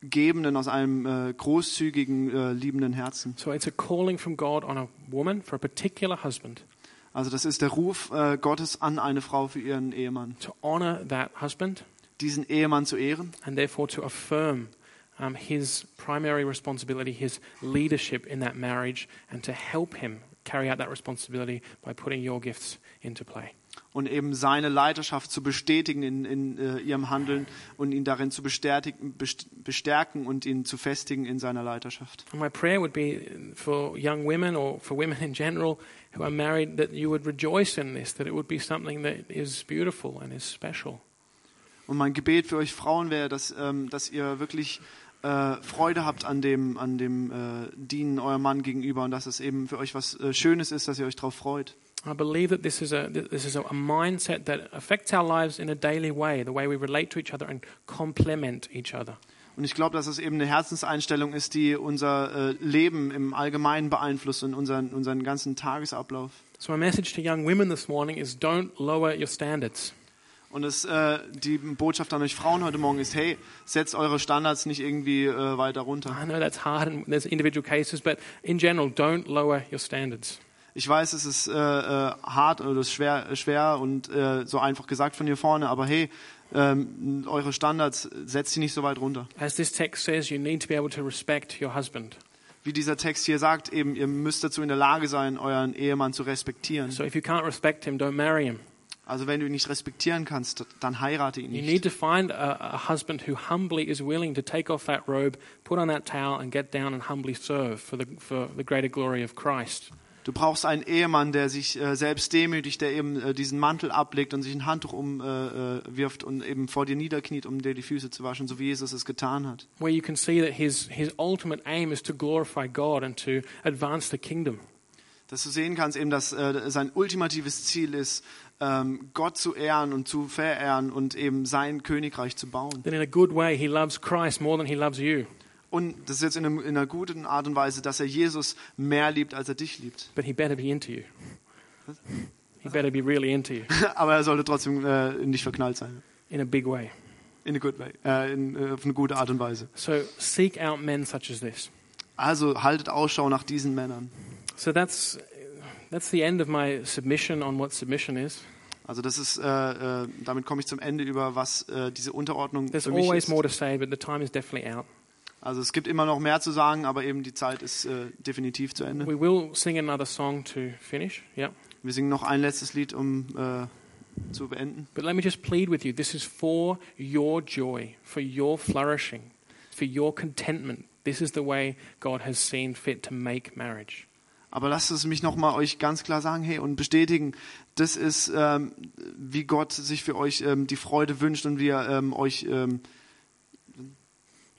gebenden, aus einem äh, großzügigen, äh, liebenden Herzen. So it's a calling from God on a woman for a particular husband Also das ist der Ruf äh, Gottes an eine Frau für ihren Ehemann, to honor that husband diesen Ehemann zu ehren and therefore to affirm um, his primary responsibility, his leadership in that marriage, and to help him carry out that responsibility by putting your gifts into play. und eben seine Leiterschaft zu bestätigen in, in äh, ihrem Handeln und ihn darin zu bestätigen, best- bestärken und ihn zu festigen in seiner Leiterschaft. And my prayer would be for young women or for women in general who are married that you would rejoice in this, that it would be something that is beautiful and is special. Und mein Gebet für euch Frauen wäre, dass, ähm, dass ihr wirklich äh, Freude habt an dem, an dem äh, Dienen eurem Mann gegenüber und dass es eben für euch was äh, Schönes ist, dass ihr euch darauf freut. I believe that this is a this is a, mindset that affects our lives in a daily way, the way we relate to each other and complement each other. Und ich glaube, dass es eben eine Herzenseinstellung ist, die unser äh, Leben im Allgemeinen beeinflusst und unseren, unseren ganzen Tagesablauf. So my message to young women this morning is don't lower your standards. Und es, äh, die Botschaft an euch Frauen heute Morgen ist, hey, setzt eure Standards nicht irgendwie äh, weiter runter. I know that's hard and there's individual cases, but in general, don't lower your standards. Ich weiß, es ist äh, äh, hart oder es ist schwer, schwer und äh, so einfach gesagt von hier vorne, aber hey, ähm, eure Standards setzt sie nicht so weit runter. As this text says, you need to be able to respect your husband. wie dieser Text hier sagt, eben, ihr müsst dazu in der Lage sein, euren Ehemann zu respektieren. So if you can't respect him, don't marry him. Also wenn du ihn nicht respektieren kannst, dann heirate ihn You nicht. need to find a, a husband who humbly is willing to take off that robe, put on that towel, and get down and humbly serve for the, for the greater glory of Christ. Du brauchst einen Ehemann, der sich äh, selbst demütigt, der eben äh, diesen Mantel ablegt und sich ein Handtuch umwirft äh, äh, und eben vor dir niederkniet, um dir die Füße zu waschen, so wie Jesus es getan hat. Where you can see that his, his ultimate aim is to glorify God and to advance the kingdom. Dass du sehen kannst eben, dass äh, sein ultimatives Ziel ist, ähm, Gott zu ehren und zu verehren und eben sein Königreich zu bauen. That in a good way, he loves Christ more than he loves you. Und das ist jetzt in, einem, in einer guten Art und Weise, dass er Jesus mehr liebt, als er dich liebt. But he better be into you. He better be really into you Aber er sollte trotzdem äh, in dich verknallt sein. in a big way. In a good way. Äh, in, äh, auf eine gute Art und Weise. So seek out men such as this. Also haltet Ausschau nach diesen Männern. So that's that's the end of my submission on what submission is. Also das ist, äh, äh, damit komme ich zum Ende über was äh, diese Unterordnung There's für mich always ist. more to say, but the time is definitely out. Also es gibt immer noch mehr zu sagen, aber eben die Zeit ist äh, definitiv zu Ende. We will sing another song to finish. Yeah. Wir singen noch ein letztes Lied, um äh, zu beenden. But let me just plead with you. This is for your joy, for your flourishing, for your contentment. This is the way God has seen fit to make marriage. Aber lasst es mich nochmal euch ganz klar sagen, hey, und bestätigen, das ist, ähm, wie Gott sich für euch ähm, die Freude wünscht und wie er ähm, euch, ähm,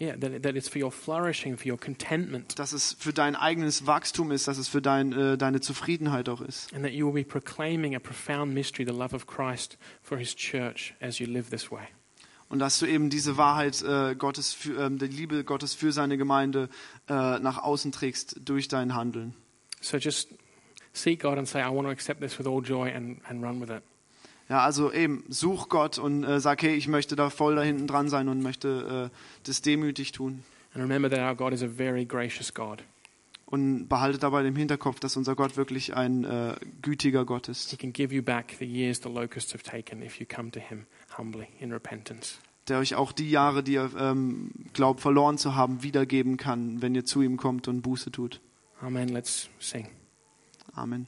Yeah, that, that it's for your flourishing, for your contentment, dass es für dein eigenes Wachstum ist, dass es für dein, äh, deine Zufriedenheit auch ist. and that you will be proclaiming a profound mystery, the love of Christ for his church as you live this way. Und dass du eben diese Wahrheit äh, Gottes, für, ähm, die Liebe Gottes für seine Gemeinde äh, nach außen trägst durch dein Handeln. So just seek God and say, I want to accept this with all joy and, and run with it. Ja, also eben, such Gott und äh, sag, hey, ich möchte da voll da hinten dran sein und möchte äh, das demütig tun. And remember that our God is a very gracious God. Und behalte dabei im Hinterkopf, dass unser Gott wirklich ein äh, gütiger Gott ist, He can give you back the years the locusts have taken if you come to Him humbly in repentance. der euch auch die Jahre, die ihr ähm, glaubt verloren zu haben, wiedergeben kann, wenn ihr zu ihm kommt und Buße tut. Amen. Let's sing. Amen.